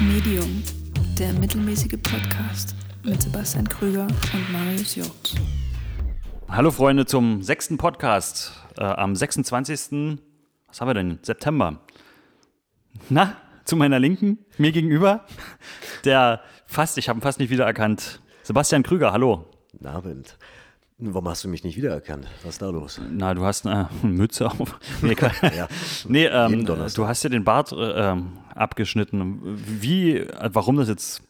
Medium, der mittelmäßige Podcast mit Sebastian Krüger und Marius Jobs. Hallo Freunde zum sechsten Podcast äh, am 26. Was haben wir denn? September. Na, zu meiner Linken, mir gegenüber, der fast, ich habe ihn fast nicht wiedererkannt, Sebastian Krüger, hallo. Guten Abend. Warum hast du mich nicht wiedererkannt? Was ist da los? Na, du hast eine Mütze auf. Nee. Ja, nee ähm, du hast ja den Bart äh, ähm, abgeschnitten. Wie, warum das jetzt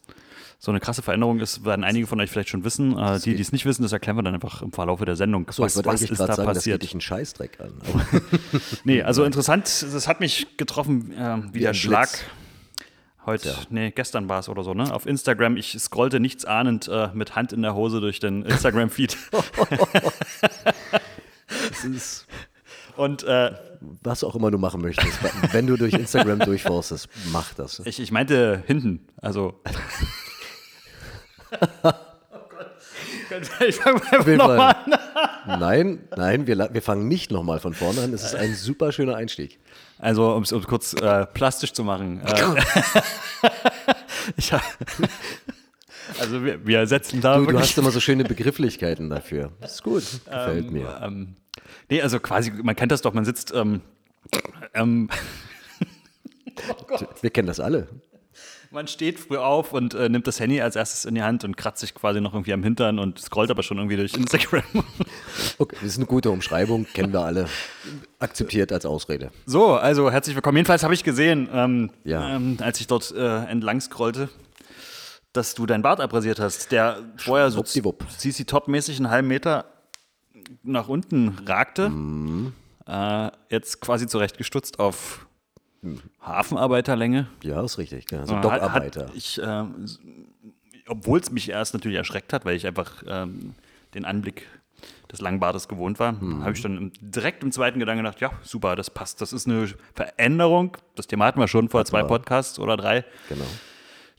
so eine krasse Veränderung ist, werden einige von euch vielleicht schon wissen. Äh, die, die es nicht wissen, das erklären wir dann einfach im Verlauf der Sendung. So, ich wollte eigentlich ist da sagen, das passiert? geht dich einen Scheißdreck an. Nee, also interessant, das hat mich getroffen, äh, wie, Wie der Schlag. Blitz. Heute, Ja. nee, gestern war es oder so, ne? Auf Instagram, ich scrollte nichts ahnend äh, mit Hand in der Hose durch den Instagram-Feed. das ist, Und äh, was auch immer du machen möchtest. Wenn du durch Instagram durchforstest, mach das. ich, ich meinte hinten, also. oh Gott. Ich fange Auf einfach jeden nochmal Fall. an. Nein, nein, wir, wir fangen nicht nochmal von vorne an. Es ist ein super schöner Einstieg. Also, um es kurz äh, plastisch zu machen. Äh, ich hab, also, wir, wir setzen da Du, du hast immer so schöne Begrifflichkeiten dafür. Das ist gut. Gefällt mir. Ähm, nee, also quasi, man kennt das doch, man sitzt, ähm, ähm, Wir kennen das alle. man steht früh auf und äh, nimmt das Handy als erstes in die Hand und kratzt sich quasi noch irgendwie am Hintern und scrollt aber schon irgendwie durch Instagram. Okay, das ist eine gute Umschreibung, kennen wir alle. Akzeptiert als Ausrede. so, also herzlich willkommen. Jedenfalls habe ich gesehen, ähm, Ja. ähm, als ich dort äh, entlang scrollte, dass du deinen Bart abrasiert hast, der vorher so. CC-Top-mäßig einen halben Meter nach unten ragte. Mhm. Äh, jetzt quasi zurechtgestutzt auf Hafenarbeiterlänge. Ja, ist richtig. Genau. So Hat- Dockarbeiter. Hat ich, ähm, obwohl es mich erst natürlich erschreckt hat, weil ich einfach ähm, den Anblick des Langbartes gewohnt war, Mhm. habe ich dann im, direkt im zweiten Gedanken gedacht, ja, super, das passt. Das ist eine Veränderung, das Thema hatten wir schon vor zwei wir. Podcasts oder drei, Genau.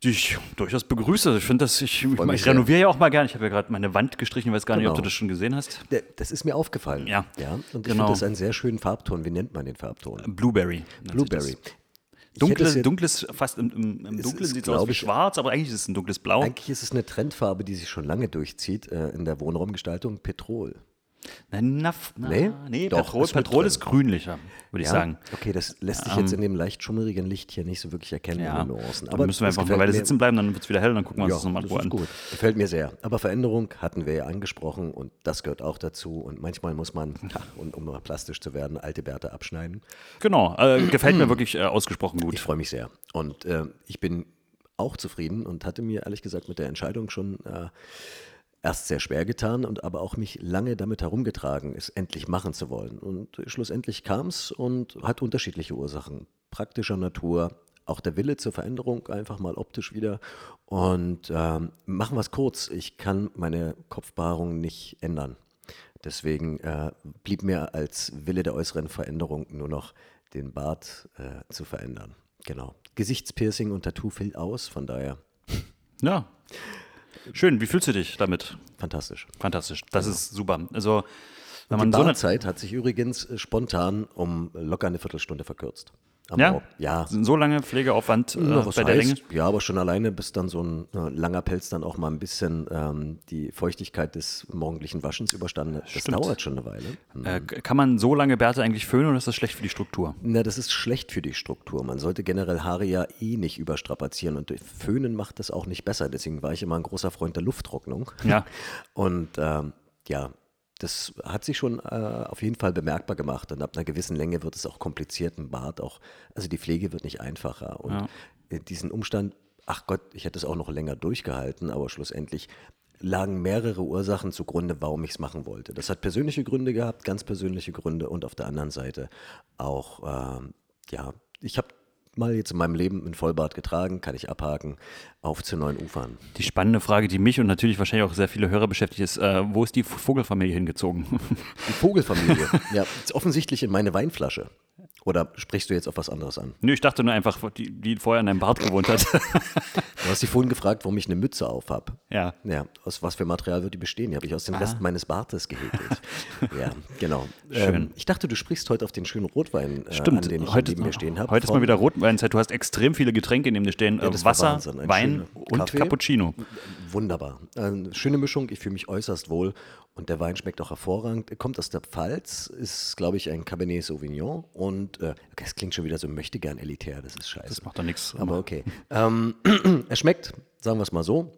Die ich durchaus begrüße. Ich finde das, ich, ich, ich renoviere ja auch mal gerne. Ich habe ja gerade meine Wand gestrichen, ich weiß gar nicht, ob du Genau. das schon gesehen hast. Das ist mir aufgefallen. Ja. ja und ich Genau. finde das einen sehr schönen Farbton. Wie nennt man den Farbton? Blueberry. Blueberry. Dunkles, dunkles, fast im, im, im Dunklen sieht es aus wie schwarz, aber eigentlich ist es ein dunkles Blau. Eigentlich ist es eine Trendfarbe, die sich schon lange durchzieht äh, in der Wohnraumgestaltung. Petrol. Na, na, na, Nee? nee, Doch, Petrol, ist Petrol ist grünlicher, würde ich Ja? sagen. Okay, das lässt sich jetzt in dem leicht schummerigen Licht hier nicht so wirklich erkennen, Ja, in den Nuancen. aber müssen wir einfach Weile mir- sitzen bleiben, dann wird es wieder hell, dann gucken wir uns Ja, das nochmal das ist an. gut. Gefällt mir sehr. Aber Veränderung hatten wir ja angesprochen und das gehört auch dazu. Und manchmal muss man, und um mal plastisch zu werden, alte Bärte abschneiden. Genau, äh, gefällt mir wirklich äh, ausgesprochen gut. Ich freue mich sehr. Und äh, ich bin auch zufrieden und hatte mir ehrlich gesagt mit der Entscheidung schon äh, erst sehr schwer getan und aber auch mich lange damit herumgetragen, es endlich machen zu wollen. Und schlussendlich kam es und hat unterschiedliche Ursachen. Praktischer Natur, auch der Wille zur Veränderung, einfach mal optisch wieder. Und ähm, machen wir es kurz. Ich kann meine Kopfbehaarung nicht ändern. Deswegen äh, blieb mir als Wille der äußeren Veränderung nur noch den Bart äh, zu verändern. Genau. Gesichtspiercing und Tattoo fiel aus, von daher Ja. Schön, wie fühlst du dich damit? fantastisch. Fantastisch, das ist super. Also, wenn Die man so eine. Barzeit hat sich übrigens spontan um locker eine Viertelstunde verkürzt. Am Ja? Morgen. Ja. So lange Pflegeaufwand äh, was bei der heißt, Länge? Ja, aber schon alleine, bis dann so ein äh, langer Pelz dann auch mal ein bisschen ähm, die Feuchtigkeit des morgendlichen Waschens überstanden hat. Das Stimmt. dauert schon eine Weile. Hm. Äh, kann man so lange Bärte eigentlich föhnen oder ist das schlecht für die Struktur? Na, das ist schlecht für die Struktur. Man sollte generell Haare ja eh nicht überstrapazieren und durch Föhnen macht das auch nicht besser. Deswegen war ich immer ein großer Freund der Lufttrocknung. Ja. Und ähm, ja, das hat sich schon äh, auf jeden Fall bemerkbar gemacht. Und ab einer gewissen Länge wird es auch kompliziert im Bart. Auch, also die Pflege wird nicht einfacher. Und Ja. äh, diesen Umstand, ach Gott, ich hätte es auch noch länger durchgehalten, aber schlussendlich lagen mehrere Ursachen zugrunde, warum ich es machen wollte. Das hat persönliche Gründe gehabt, ganz persönliche Gründe und auf der anderen Seite auch, ähm, ja, ich habe mal jetzt in meinem Leben einen Vollbart getragen, kann ich abhaken, auf zu neuen Ufern. Die spannende Frage, die mich und natürlich wahrscheinlich auch sehr viele Hörer beschäftigt, ist, äh, wo ist die Vogelfamilie hingezogen? Die Vogelfamilie. ja, ist offensichtlich in meine Weinflasche. Oder sprichst du jetzt auf was anderes an? Nö, ich dachte nur einfach, die, die vorher in deinem Bart gewohnt hat. Du hast dich vorhin gefragt, warum ich eine Mütze auf habe. ja. Ja, aus was für Material wird die bestehen? Die habe ich aus dem Rest meines Bartes gehäkelt. ja, genau. Schön. Ähm, ich dachte, du sprichst heute auf den schönen Rotwein, äh, Stimmt, an den ich heute, neben mir stehen habe. heute ist mal wieder Rotweinzeit. Du hast extrem viele Getränke neben dir stehen. Ja, Wasser, Wein und Kaffee. Cappuccino. Wunderbar. Eine schöne Mischung. Ich fühle mich äußerst wohl. Und der Wein schmeckt auch hervorragend. Er kommt aus der Pfalz, ist, glaube ich, ein Cabernet Sauvignon. Und äh, es klingt schon wieder so möchte gern elitär. Das ist scheiße. Das macht doch nichts. Aber okay. ähm, er schmeckt, sagen wir es mal so,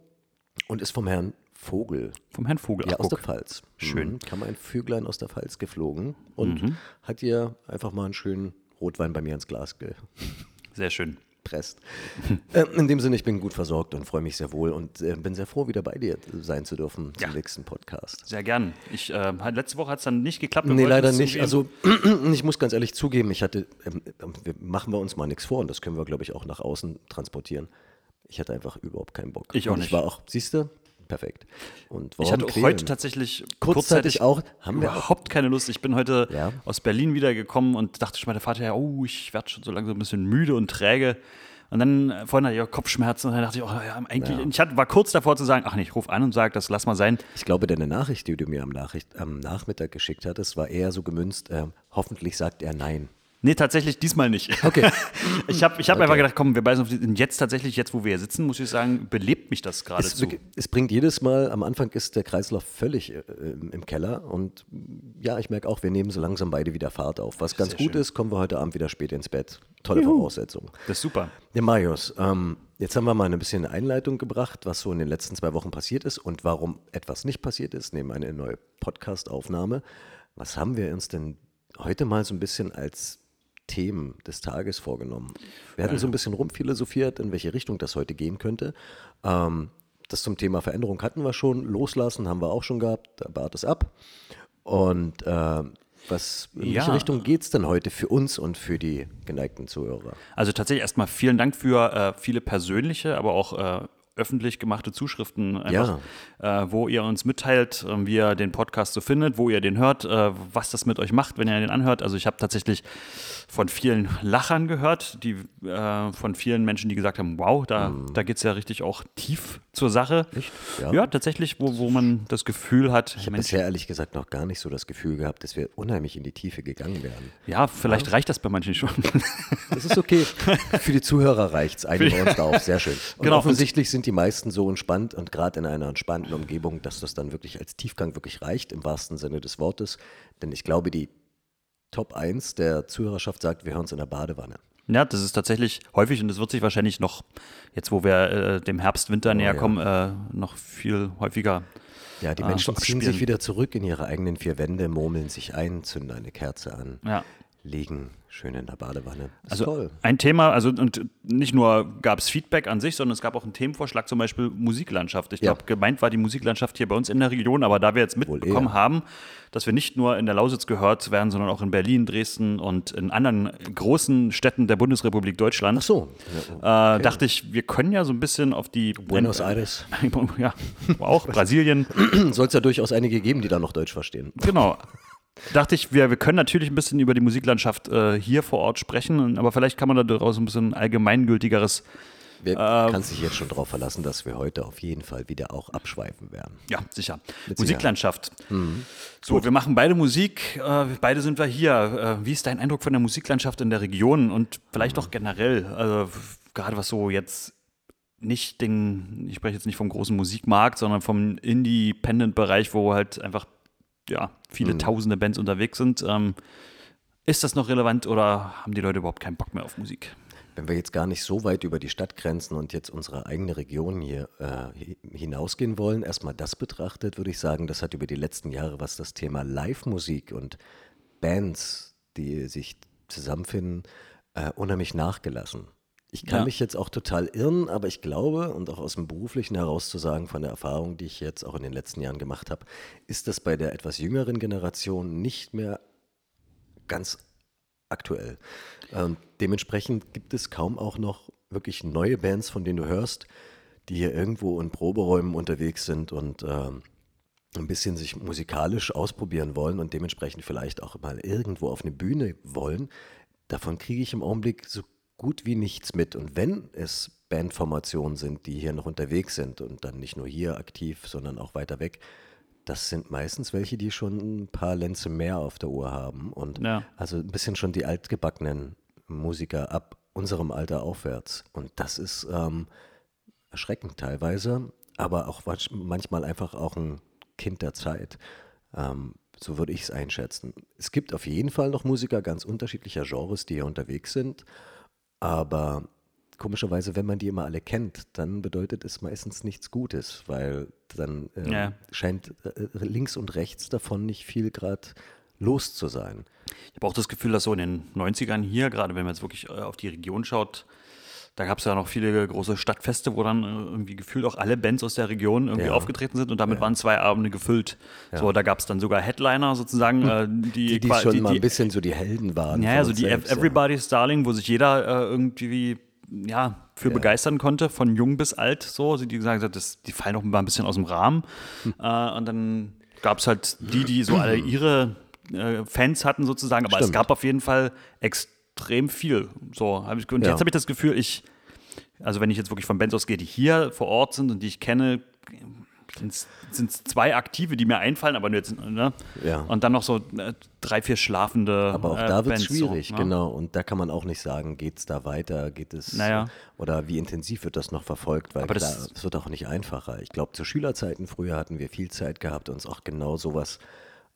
und ist vom Herrn Vogel. Vom Herrn Vogel. Ja, Ach, aus der guck. Pfalz. Schön. Mhm. Kam ein Vöglein aus der Pfalz geflogen und hat ihr einfach mal einen schönen Rotwein bei mir ins Glas Sehr schön. Gepresst. äh, in dem Sinne, ich bin gut versorgt und freue mich sehr wohl und äh, bin sehr froh, wieder bei dir sein zu dürfen zum Ja. nächsten Podcast. Sehr gern. Ich, äh, letzte Woche hat es dann nicht geklappt. Nee, leider nicht. Also ich muss ganz ehrlich zugeben, ich hatte, ähm, ähm, machen wir uns mal nichts vor und das können wir, glaube ich, auch nach außen transportieren. Ich hatte einfach überhaupt keinen Bock. Ich auch und nicht. Ich war auch, siehst du, perfekt. Und ich warum hatte auch quälen? heute tatsächlich kurzzeitig auch, haben wir auch. überhaupt keine Lust. Ich bin heute Ja. aus Berlin wiedergekommen und dachte schon, mein Vater, ja, oh, ich werde schon so langsam ein bisschen müde und träge. Und dann äh, vorhin hatte ich auch Kopfschmerzen und dann dachte ich, oh, ja, eigentlich, ich hatte, war kurz davor zu sagen, ach nee, ich ruf an und sage, das lass mal sein. Ich glaube, deine Nachricht, die du mir am, Nachricht, am Nachmittag geschickt hattest, war eher so gemünzt, ähm, hoffentlich sagt er nein. Nee, tatsächlich diesmal nicht. Okay. Ich habe ich hab Okay. einfach gedacht, komm, wir beißen auf die. Und jetzt tatsächlich, jetzt wo wir hier sitzen, muss ich sagen, belebt mich das Es, geradezu. es bringt jedes Mal, am Anfang ist der Kreislauf völlig äh, im Keller und ja, ich merke auch, wir nehmen so langsam beide wieder Fahrt auf. Was ganz Sehr gut schön. ist, kommen wir heute Abend wieder spät ins Bett. Tolle Voraussetzung. Das ist super. Der Marius, ähm, jetzt haben wir mal ein bisschen Einleitung gebracht, was so in den letzten zwei Wochen passiert ist und warum etwas nicht passiert ist, neben eine neue Podcast-Aufnahme. Was haben wir uns denn heute mal so ein bisschen als Themen des Tages vorgenommen? Wir hatten so ein bisschen rumphilosophiert, in welche Richtung das heute gehen könnte. Ähm, das zum Thema Veränderung hatten wir schon, loslassen haben wir auch schon gehabt, da bat es ab. Und äh, was, in Ja. welche Richtung geht es denn heute für uns und für die geneigten Zuhörer? Also tatsächlich erstmal vielen Dank für äh, viele persönliche, aber auch äh, öffentlich gemachte Zuschriften, einfach, äh, wo ihr uns mitteilt, äh, wie ihr den Podcast so findet, wo ihr den hört, äh, was das mit euch macht, wenn ihr den anhört. Also ich habe tatsächlich von vielen Lachern gehört, die, äh, von vielen Menschen, die gesagt haben, wow, da, da geht es ja richtig auch tief zur Sache. Echt? Ja, Ja. tatsächlich, wo, wo man das Gefühl hat, Ich habe bisher ehrlich gesagt noch gar nicht so das Gefühl gehabt, dass wir unheimlich in die Tiefe gegangen wären. ja, vielleicht reicht das bei manchen schon. Das ist okay. Für die Zuhörer reicht es. Einigen wir uns da auf. Sehr schön. Und Genau. offensichtlich sind die meisten so entspannt und gerade in einer entspannten Umgebung, dass das dann wirklich als Tiefgang wirklich reicht, im wahrsten Sinne des Wortes. Denn ich glaube, die Top 1 der Zuhörerschaft sagt, wir hören uns in der Badewanne. Ja, das ist tatsächlich häufig und das wird sich wahrscheinlich noch, jetzt wo wir äh, dem Herbst, Winter näher Oh ja. kommen, äh, noch viel häufiger. Ja, die Ah, Menschen so ziehen sich wieder zurück in ihre eigenen vier Wände, murmeln sich ein, zünden eine Kerze an, Ja. Liegen schön in der Badewanne. Ist Also toll. ein Thema, also und nicht nur gab es Feedback an sich, sondern es gab auch einen Themenvorschlag, zum Beispiel Musiklandschaft. Ich Ja. glaube, gemeint war die Musiklandschaft hier bei uns in der Region, aber da wir jetzt mitbekommen haben, dass wir nicht nur in der Lausitz gehört werden, sondern auch in Berlin, Dresden und in anderen großen Städten der Bundesrepublik Deutschland, Ach so. äh, dachte ich, wir können ja so ein bisschen auf die Buenos Aires. ja, auch Brasilien. Soll es ja durchaus einige geben, die da noch Deutsch verstehen. Genau. Dachte ich, wir, wir können natürlich ein bisschen über die Musiklandschaft äh, hier vor Ort sprechen, aber vielleicht kann man da daraus ein bisschen allgemeingültigeres, Wer Äh, kann sich jetzt schon darauf verlassen, dass wir heute auf jeden Fall wieder auch abschweifen werden. ja, sicher. Mit Musiklandschaft. So, wir machen beide Musik, äh, beide sind wir hier. Äh, wie ist dein Eindruck von der Musiklandschaft in der Region und vielleicht auch generell? Also, gerade was so jetzt nicht den, ich spreche jetzt nicht vom großen Musikmarkt, sondern vom Independent-Bereich, wo halt einfach ja, viele tausende Bands unterwegs sind. Ähm, ist das noch relevant oder haben die Leute überhaupt keinen Bock mehr auf Musik? Wenn wir jetzt gar nicht so weit über die Stadtgrenzen und jetzt unsere eigene Region hier äh, hi- hinausgehen wollen, erstmal das betrachtet, würde ich sagen, das hat über die letzten Jahre, was das Thema Live-Musik und Bands, die sich zusammenfinden, äh, unheimlich nachgelassen. Ich kann Ja. mich jetzt auch total irren, aber ich glaube, und auch aus dem Beruflichen heraus zu sagen, von der Erfahrung, die ich jetzt auch in den letzten Jahren gemacht habe, ist das bei der etwas jüngeren Generation nicht mehr ganz aktuell. Ähm, dementsprechend gibt es kaum auch noch wirklich neue Bands, von denen du hörst, die hier irgendwo in Proberäumen unterwegs sind und ähm, ein bisschen sich musikalisch ausprobieren wollen und dementsprechend vielleicht auch mal irgendwo auf eine Bühne wollen. davon kriege ich im Augenblick so gut wie nichts mit. Und wenn es Bandformationen sind, die hier noch unterwegs sind und dann nicht nur hier aktiv, sondern auch weiter weg, das sind meistens welche, die schon ein paar Lenze mehr auf der Uhr haben und Ja. also ein bisschen schon die altgebackenen Musiker ab unserem Alter aufwärts. Und das ist ähm, erschreckend teilweise, aber auch manch- manchmal einfach auch ein Kind der Zeit. Ähm, so würde ich es einschätzen. Es gibt auf jeden Fall noch Musiker ganz unterschiedlicher Genres, die hier unterwegs sind, aber komischerweise, wenn man die immer alle kennt, dann bedeutet es meistens nichts Gutes, weil dann ähm, Ja. scheint äh, links und rechts davon nicht viel gerade los zu sein. Ich habe auch das Gefühl, dass so in den 90ern hier, gerade wenn man jetzt wirklich äh, auf die Region schaut, da gab es ja noch viele große Stadtfeste, wo dann äh, irgendwie gefühlt auch alle Bands aus der Region irgendwie Ja. aufgetreten sind und damit waren zwei Abende gefüllt. So, da gab es dann sogar Headliner sozusagen, äh, die, Die, die schon die, mal ein bisschen so die Helden waren. ja, ja, so die selbst, ja. Everybody's Darling, wo sich jeder äh, irgendwie ja, für begeistern konnte, von jung bis alt, so, die gesagt hat, das, die fallen noch mal ein bisschen aus dem Rahmen. Hm. Äh, und dann gab es halt die, die so alle ihre äh, Fans hatten sozusagen, aber es Stimmt. gab auf jeden Fall extrem viel. So, und Ja. jetzt habe ich das Gefühl, ich, also wenn ich jetzt wirklich von Bands ausgehe, die hier vor Ort sind und die ich kenne, sind es zwei Aktive, die mir einfallen, aber nur jetzt, ne? Ja. Und dann noch so äh, drei, vier schlafende Aber auch äh, da wird es Bands, so, schwierig, ne? genau. Und da kann man auch nicht sagen, geht es da weiter, geht es Naja. oder wie intensiv wird das noch verfolgt, weil Aber klar, das- es wird auch nicht einfacher. Ich glaube, zu Schülerzeiten früher hatten wir viel Zeit gehabt, uns auch genau sowas,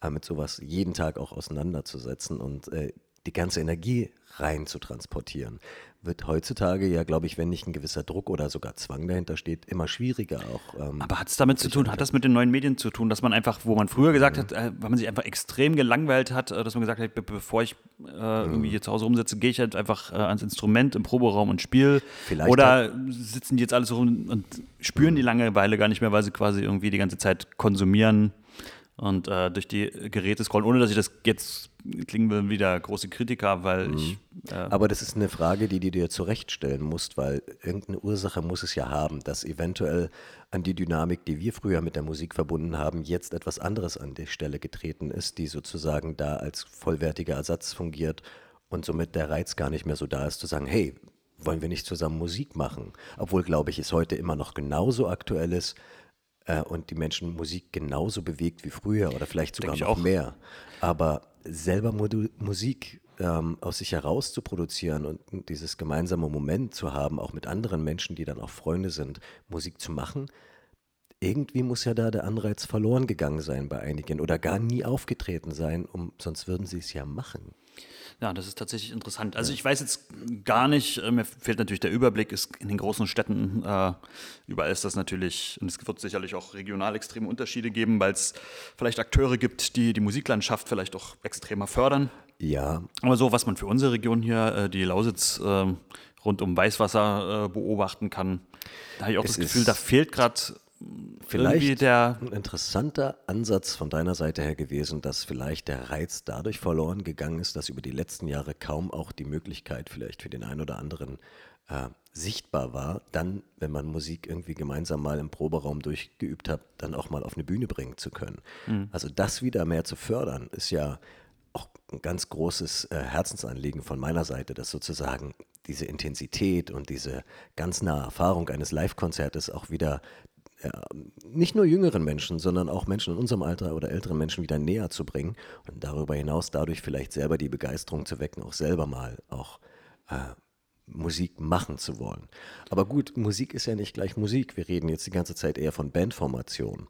äh, mit sowas jeden Tag auch auseinanderzusetzen und äh, die ganze Energie rein zu transportieren. Wird heutzutage ja, glaube ich, wenn nicht ein gewisser Druck oder sogar Zwang dahinter steht, immer schwieriger auch. Ähm, Aber hat es damit zu tun, hat das mit den neuen Medien zu tun, dass man einfach, wo man früher gesagt hat, äh, weil man sich einfach extrem gelangweilt hat, äh, dass man gesagt hat, be bevor ich äh, irgendwie hier zu Hause rumsitze, gehe ich halt einfach äh, ans Instrument im Proberaum und spiele. Vielleicht Oder sitzen die jetzt alle so rum und spüren die Langeweile gar nicht mehr, weil sie quasi irgendwie die ganze Zeit konsumieren und äh, durch die Geräte scrollen, ohne dass ich das jetzt klingen will wie der große Kritiker, weil ich äh, Aber das ist eine Frage, die du dir zurechtstellen musst, weil irgendeine Ursache muss es ja haben, dass eventuell an die Dynamik, die wir früher mit der Musik verbunden haben, jetzt etwas anderes an die Stelle getreten ist, die sozusagen da als vollwertiger Ersatz fungiert und somit der Reiz gar nicht mehr so da ist, zu sagen, hey, wollen wir nicht zusammen Musik machen? Obwohl, glaube ich, es heute immer noch genauso aktuell ist äh, und die Menschen Musik genauso bewegt wie früher oder vielleicht sogar noch auch. mehr. Aber selber Modu Musik ähm, aus sich heraus zu produzieren und dieses gemeinsame Moment zu haben, auch mit anderen Menschen, die dann auch Freunde sind, Musik zu machen, irgendwie muss ja da der Anreiz verloren gegangen sein bei einigen oder gar nie aufgetreten sein, um, sonst würden sie es ja machen. Ja, das ist tatsächlich interessant. Also ich weiß jetzt gar nicht, äh, mir fehlt natürlich der Überblick, ist in den großen Städten, äh, überall ist das natürlich, und es wird sicherlich auch regional extreme Unterschiede geben, weil es vielleicht Akteure gibt, die die Musiklandschaft vielleicht auch extremer fördern. Ja, Aber so, was man für unsere Region hier, äh, die Lausitz äh, rund um Weißwasser äh, beobachten kann, da habe ich auch Es das Gefühl, da fehlt gerade vielleicht der, ein interessanter Ansatz von deiner Seite her gewesen, dass vielleicht der Reiz dadurch verloren gegangen ist, dass über die letzten Jahre kaum auch die Möglichkeit vielleicht für den einen oder anderen äh, sichtbar war, dann, wenn man Musik irgendwie gemeinsam mal im Proberaum durchgeübt hat, dann auch mal auf eine Bühne bringen zu können. Also das wieder mehr zu fördern, ist ja auch ein ganz großes äh, Herzensanliegen von meiner Seite, dass sozusagen diese Intensität und diese ganz nahe Erfahrung eines Live-Konzertes auch wieder nicht nur jüngeren Menschen, sondern auch Menschen in unserem Alter oder älteren Menschen wieder näher zu bringen und darüber hinaus dadurch vielleicht selber die Begeisterung zu wecken, auch selber mal auch äh, Musik machen zu wollen. Aber gut, Musik ist ja nicht gleich Musik. Wir reden jetzt die ganze Zeit eher von Bandformation.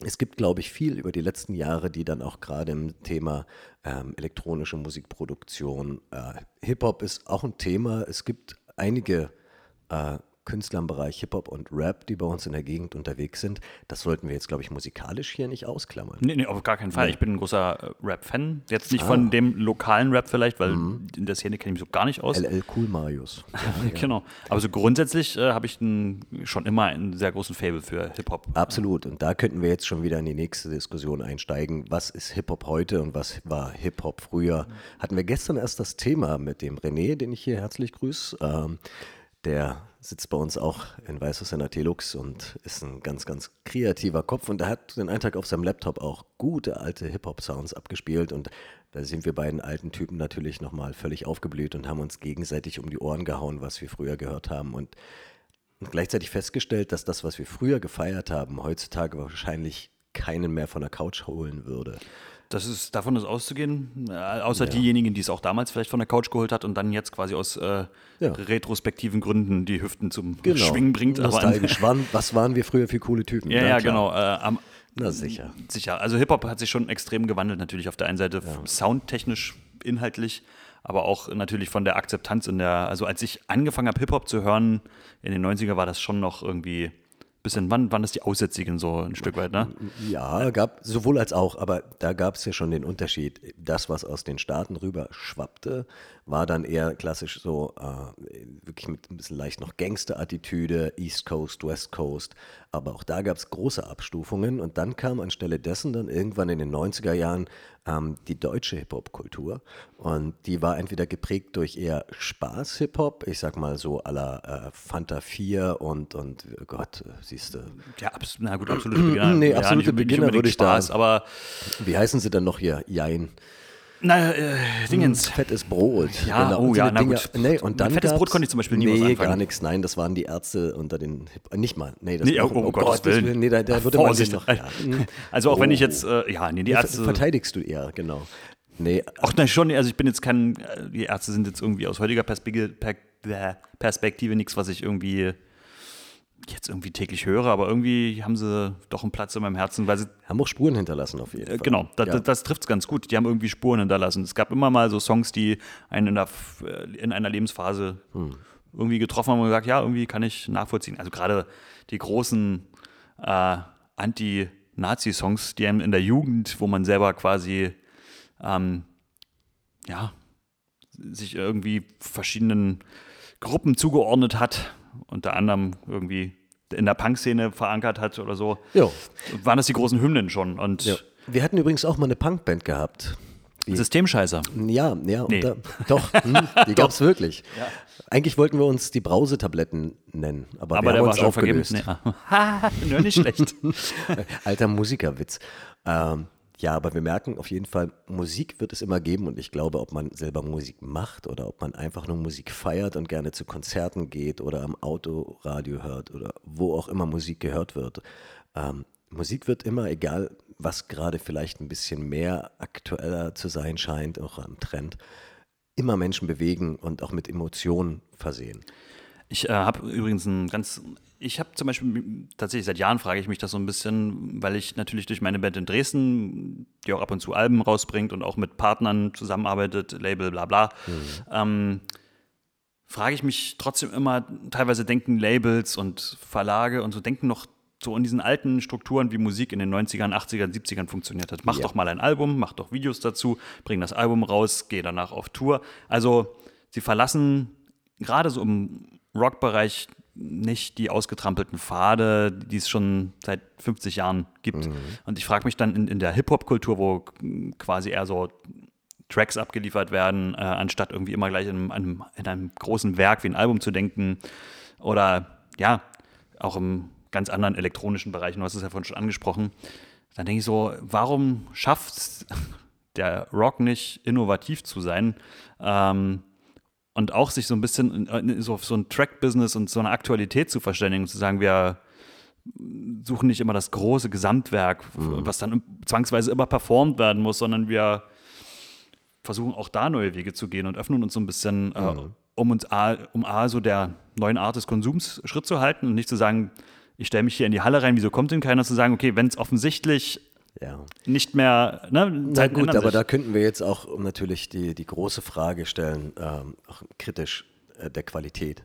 Es gibt, glaube ich, viel über die letzten Jahre, die dann auch gerade im Thema ähm, elektronische Musikproduktion, äh, Hip-Hop ist auch ein Thema. Es gibt einige äh, Künstler im Bereich Hip-Hop und Rap, die bei uns in der Gegend unterwegs sind. Das sollten wir jetzt, glaube ich, musikalisch hier nicht ausklammern. Nee, nee, auf gar keinen Fall. Ich bin ein großer äh, Rap-Fan. Jetzt nicht Ah. von dem lokalen Rap vielleicht, weil Mhm. in der Szene kenne ich mich so gar nicht aus. LL Cool Marius. Genau. Aber so grundsätzlich äh, habe ich ein, schon immer einen sehr großen Fable für Hip-Hop. Absolut. Und da könnten wir jetzt schon wieder in die nächste Diskussion einsteigen. Was ist Hip-Hop heute und was war Hip-Hop früher? Hatten wir gestern erst das Thema mit dem René, den ich hier herzlich grüße, ähm, der sitzt bei uns auch in Weißhaus in der Telux und ist ein ganz, ganz kreativer Kopf. Und er hat den einen Tag auf seinem Laptop auch gute alte Hip-Hop-Sounds abgespielt. Und da sind wir beiden alten Typen natürlich nochmal völlig aufgeblüht und haben uns gegenseitig um die Ohren gehauen, was wir früher gehört haben. Und, und gleichzeitig festgestellt, dass das, was wir früher gefeiert haben, heutzutage wahrscheinlich keinen mehr von der Couch holen würde. Das ist, davon ist auszugehen, äh, außer ja. diejenigen, die es auch damals vielleicht von der Couch geholt hat und dann jetzt quasi aus äh, ja. retrospektiven Gründen die Hüften zum genau. Schwingen bringt. Nostalgisch. Aber an, was waren wir früher für coole Typen? Ja, ja, genau. Äh, am, Na sicher. Sicher. Also Hip-Hop hat sich schon extrem gewandelt, natürlich auf der einen Seite ja. soundtechnisch, inhaltlich, aber auch natürlich von der Akzeptanz in der, also als ich angefangen habe, Hip-Hop zu hören, in den 90er war das schon noch irgendwie bisschen, wann waren das die Aussätzigen so ein Stück weit, ne? Ja, gab sowohl als auch, aber da gab es ja schon den Unterschied. Das, was aus den Staaten rüber schwappte, war dann eher klassisch so, äh, wirklich mit ein bisschen leicht noch Gangster-Attitüde, East Coast, West Coast. Aber auch da gab es große Abstufungen und dann kam anstelle dessen dann irgendwann in den 90er Jahren ähm, die deutsche Hip-Hop-Kultur. Und die war entweder geprägt durch eher Spaß-Hip-Hop, ich sag mal so la äh, Fanta 4 und, und oh Gott, siehst du. Ja, abs na gut, absolute Beginner. nee, absolute ja, Beginner würde ich Spaß, da. Aber wie heißen sie dann noch hier? Jein. Na, äh, Dingens. Hm, fettes Brot. Ja, genau. oh ja, na Dinger, gut. Nee, und dann fettes Brot konnte ich zum Beispiel nie Nee, gar nichts. Nein, das waren die Ärzte unter den, Hip nicht mal. Nee, das nee, oh, oh, oh Gottes Gott, Willen. Nee, da, da würde man sich noch, ja. Also auch oh. wenn ich jetzt, äh, ja, nee, die Ärzte. Verteidigst du eher, genau. Nee. Ach nein, schon, also ich bin jetzt kein, äh, die Ärzte sind jetzt irgendwie aus heutiger Perspektive, Perspektive nichts, was ich irgendwie jetzt irgendwie täglich höre, aber irgendwie haben sie doch einen Platz in meinem Herzen, weil sie. Haben auch Spuren hinterlassen auf jeden äh, Fall. Genau, da, ja. das trifft es ganz gut. Die haben irgendwie Spuren hinterlassen. Es gab immer mal so Songs, die einen in, der, äh, in einer Lebensphase hm. irgendwie getroffen haben und gesagt, ja, irgendwie kann ich nachvollziehen. Also gerade die großen äh, Anti-Nazi-Songs, die einem in der Jugend, wo man selber quasi ähm, ja, sich irgendwie verschiedenen Gruppen zugeordnet hat, unter anderem irgendwie in der Punk-Szene verankert hat oder so, jo. waren das die großen Hymnen schon. Und ja. Wir hatten übrigens auch mal eine Punkband gehabt. Die, Systemscheißer. Ja, ja, nee. da, doch, hm, die gab es wirklich. Ja. Eigentlich wollten wir uns die Brausetabletten nennen, aber, aber wir haben uns aufgelöst. Nee. Nur nicht schlecht. Alter Musikerwitz. Ähm, ja, aber wir merken auf jeden Fall, Musik wird es immer geben und ich glaube, ob man selber Musik macht oder ob man einfach nur Musik feiert und gerne zu Konzerten geht oder am Autoradio hört oder wo auch immer Musik gehört wird. Ähm, Musik wird immer, egal was gerade vielleicht ein bisschen mehr aktueller zu sein scheint, auch am Trend, immer Menschen bewegen und auch mit Emotionen versehen. Ich äh, habe übrigens ein ganz ich habe zum Beispiel tatsächlich seit Jahren frage ich mich das so ein bisschen, weil ich natürlich durch meine Band in Dresden, die auch ab und zu Alben rausbringt und auch mit Partnern zusammenarbeitet, Label, bla bla, mhm. ähm, frage ich mich trotzdem immer, teilweise denken Labels und Verlage und so denken noch so in diesen alten Strukturen, wie Musik in den 90ern, 80ern, 70ern funktioniert hat. Mach ja. doch mal ein Album, mach doch Videos dazu, bring das Album raus, geh danach auf Tour. Also sie verlassen gerade so im Rockbereich nicht die ausgetrampelten Pfade, die es schon seit 50 Jahren gibt. Mhm. Und ich frage mich dann in, in der Hip-Hop-Kultur, wo quasi eher so Tracks abgeliefert werden, äh, anstatt irgendwie immer gleich in einem, in einem großen Werk wie ein Album zu denken. Oder ja, auch im ganz anderen elektronischen Bereich, du hast es ja vorhin schon angesprochen. Dann denke ich so, warum schafft der Rock nicht innovativ zu sein? Ähm, und auch sich so ein bisschen in, so, so ein Track-Business und so eine Aktualität zu verständigen, zu sagen, wir suchen nicht immer das große Gesamtwerk, mhm. was dann zwangsweise immer performt werden muss, sondern wir versuchen auch da neue Wege zu gehen und öffnen uns so ein bisschen, äh, mhm. äh, um uns A, um A, so der neuen Art des Konsums Schritt zu halten und nicht zu sagen, ich stelle mich hier in die Halle rein, wieso kommt denn keiner, zu sagen, okay, wenn es offensichtlich ja. nicht mehr. Ne, Na gut, aber sich. da könnten wir jetzt auch natürlich die, die große Frage stellen, ähm, auch kritisch äh, der Qualität.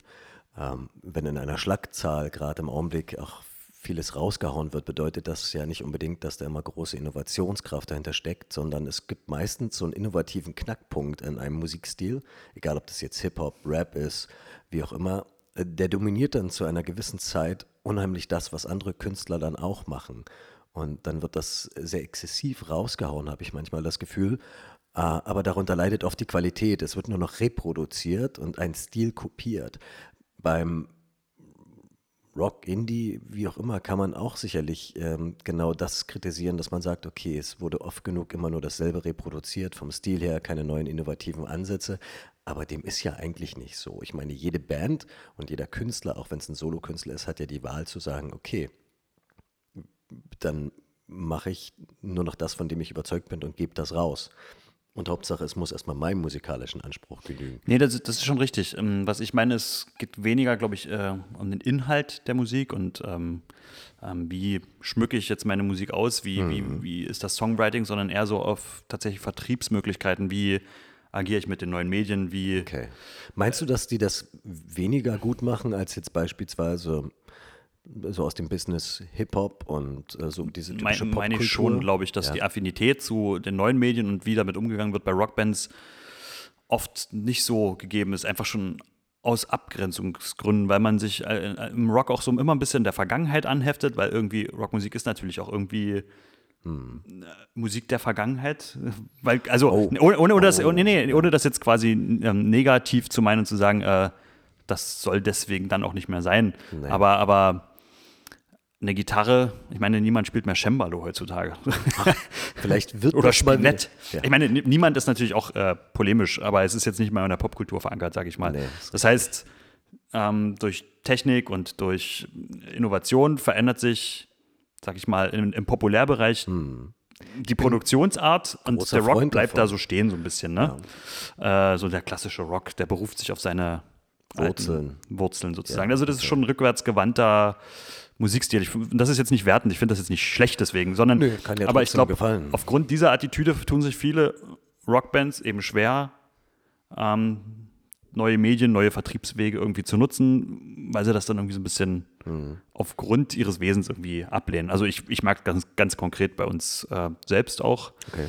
Ähm, wenn in einer Schlagzahl gerade im Augenblick auch vieles rausgehauen wird, bedeutet das ja nicht unbedingt, dass da immer große Innovationskraft dahinter steckt, sondern es gibt meistens so einen innovativen Knackpunkt in einem Musikstil, egal ob das jetzt Hip-Hop, Rap ist, wie auch immer, äh, der dominiert dann zu einer gewissen Zeit unheimlich das, was andere Künstler dann auch machen. Und dann wird das sehr exzessiv rausgehauen, habe ich manchmal das Gefühl. Ah, aber darunter leidet oft die Qualität. Es wird nur noch reproduziert und ein Stil kopiert. Beim Rock, Indie, wie auch immer, kann man auch sicherlich ähm, genau das kritisieren, dass man sagt, okay, es wurde oft genug immer nur dasselbe reproduziert, vom Stil her keine neuen innovativen Ansätze, aber dem ist ja eigentlich nicht so. Ich meine, jede Band und jeder Künstler, auch wenn es ein Solokünstler ist, hat ja die Wahl zu sagen, okay, dann mache ich nur noch das, von dem ich überzeugt bin und gebe das raus. Und Hauptsache, es muss erstmal meinem musikalischen Anspruch genügen. Nee, das, das ist schon richtig. Ähm, was ich meine, es geht weniger, glaube ich, äh, um den Inhalt der Musik und ähm, ähm, wie schmücke ich jetzt meine Musik aus, wie, mhm. wie, wie ist das Songwriting, sondern eher so auf tatsächlich Vertriebsmöglichkeiten, wie agiere ich mit den neuen Medien, wie. Okay. Meinst du, dass die das weniger gut machen als jetzt beispielsweise so aus dem Business Hip-Hop und äh, so diese typische mein, Meine ich schon, glaube ich, dass ja. die Affinität zu den neuen Medien und wie damit umgegangen wird bei Rockbands oft nicht so gegeben ist. Einfach schon aus Abgrenzungsgründen, weil man sich äh, äh, im Rock auch so immer ein bisschen der Vergangenheit anheftet, weil irgendwie Rockmusik ist natürlich auch irgendwie hm. Musik der Vergangenheit, weil also oh. ohne, ohne, oh. das, nee, nee, ohne das jetzt quasi ähm, negativ zu meinen und zu sagen, äh, das soll deswegen dann auch nicht mehr sein. Nee. Aber, aber eine Gitarre, ich meine, niemand spielt mehr Cembalo heutzutage. Ach, vielleicht wird Oder Spinett. Ja. Ich meine, niemand ist natürlich auch äh, polemisch, aber es ist jetzt nicht mehr in der Popkultur verankert, sage ich mal. Nee, das, das heißt, ähm, durch Technik und durch Innovation verändert sich, sage ich mal, im, im Populärbereich hm. die Produktionsart und der Rock Freund bleibt davon. da so stehen so ein bisschen. Ne? Ja. Äh, so der klassische Rock, der beruft sich auf seine Wurzeln. Wurzeln sozusagen. Ja, also das ist schon ein rückwärtsgewandter Musikstil. Ich, das ist jetzt nicht wertend, ich finde das jetzt nicht schlecht deswegen, sondern Nö, kann ja aber ich glaube, aufgrund dieser Attitüde tun sich viele Rockbands eben schwer, ähm, neue Medien, neue Vertriebswege irgendwie zu nutzen, weil sie das dann irgendwie so ein bisschen mhm. aufgrund ihres Wesens irgendwie ablehnen. Also ich, ich mag ganz, ganz konkret bei uns äh, selbst auch. Okay.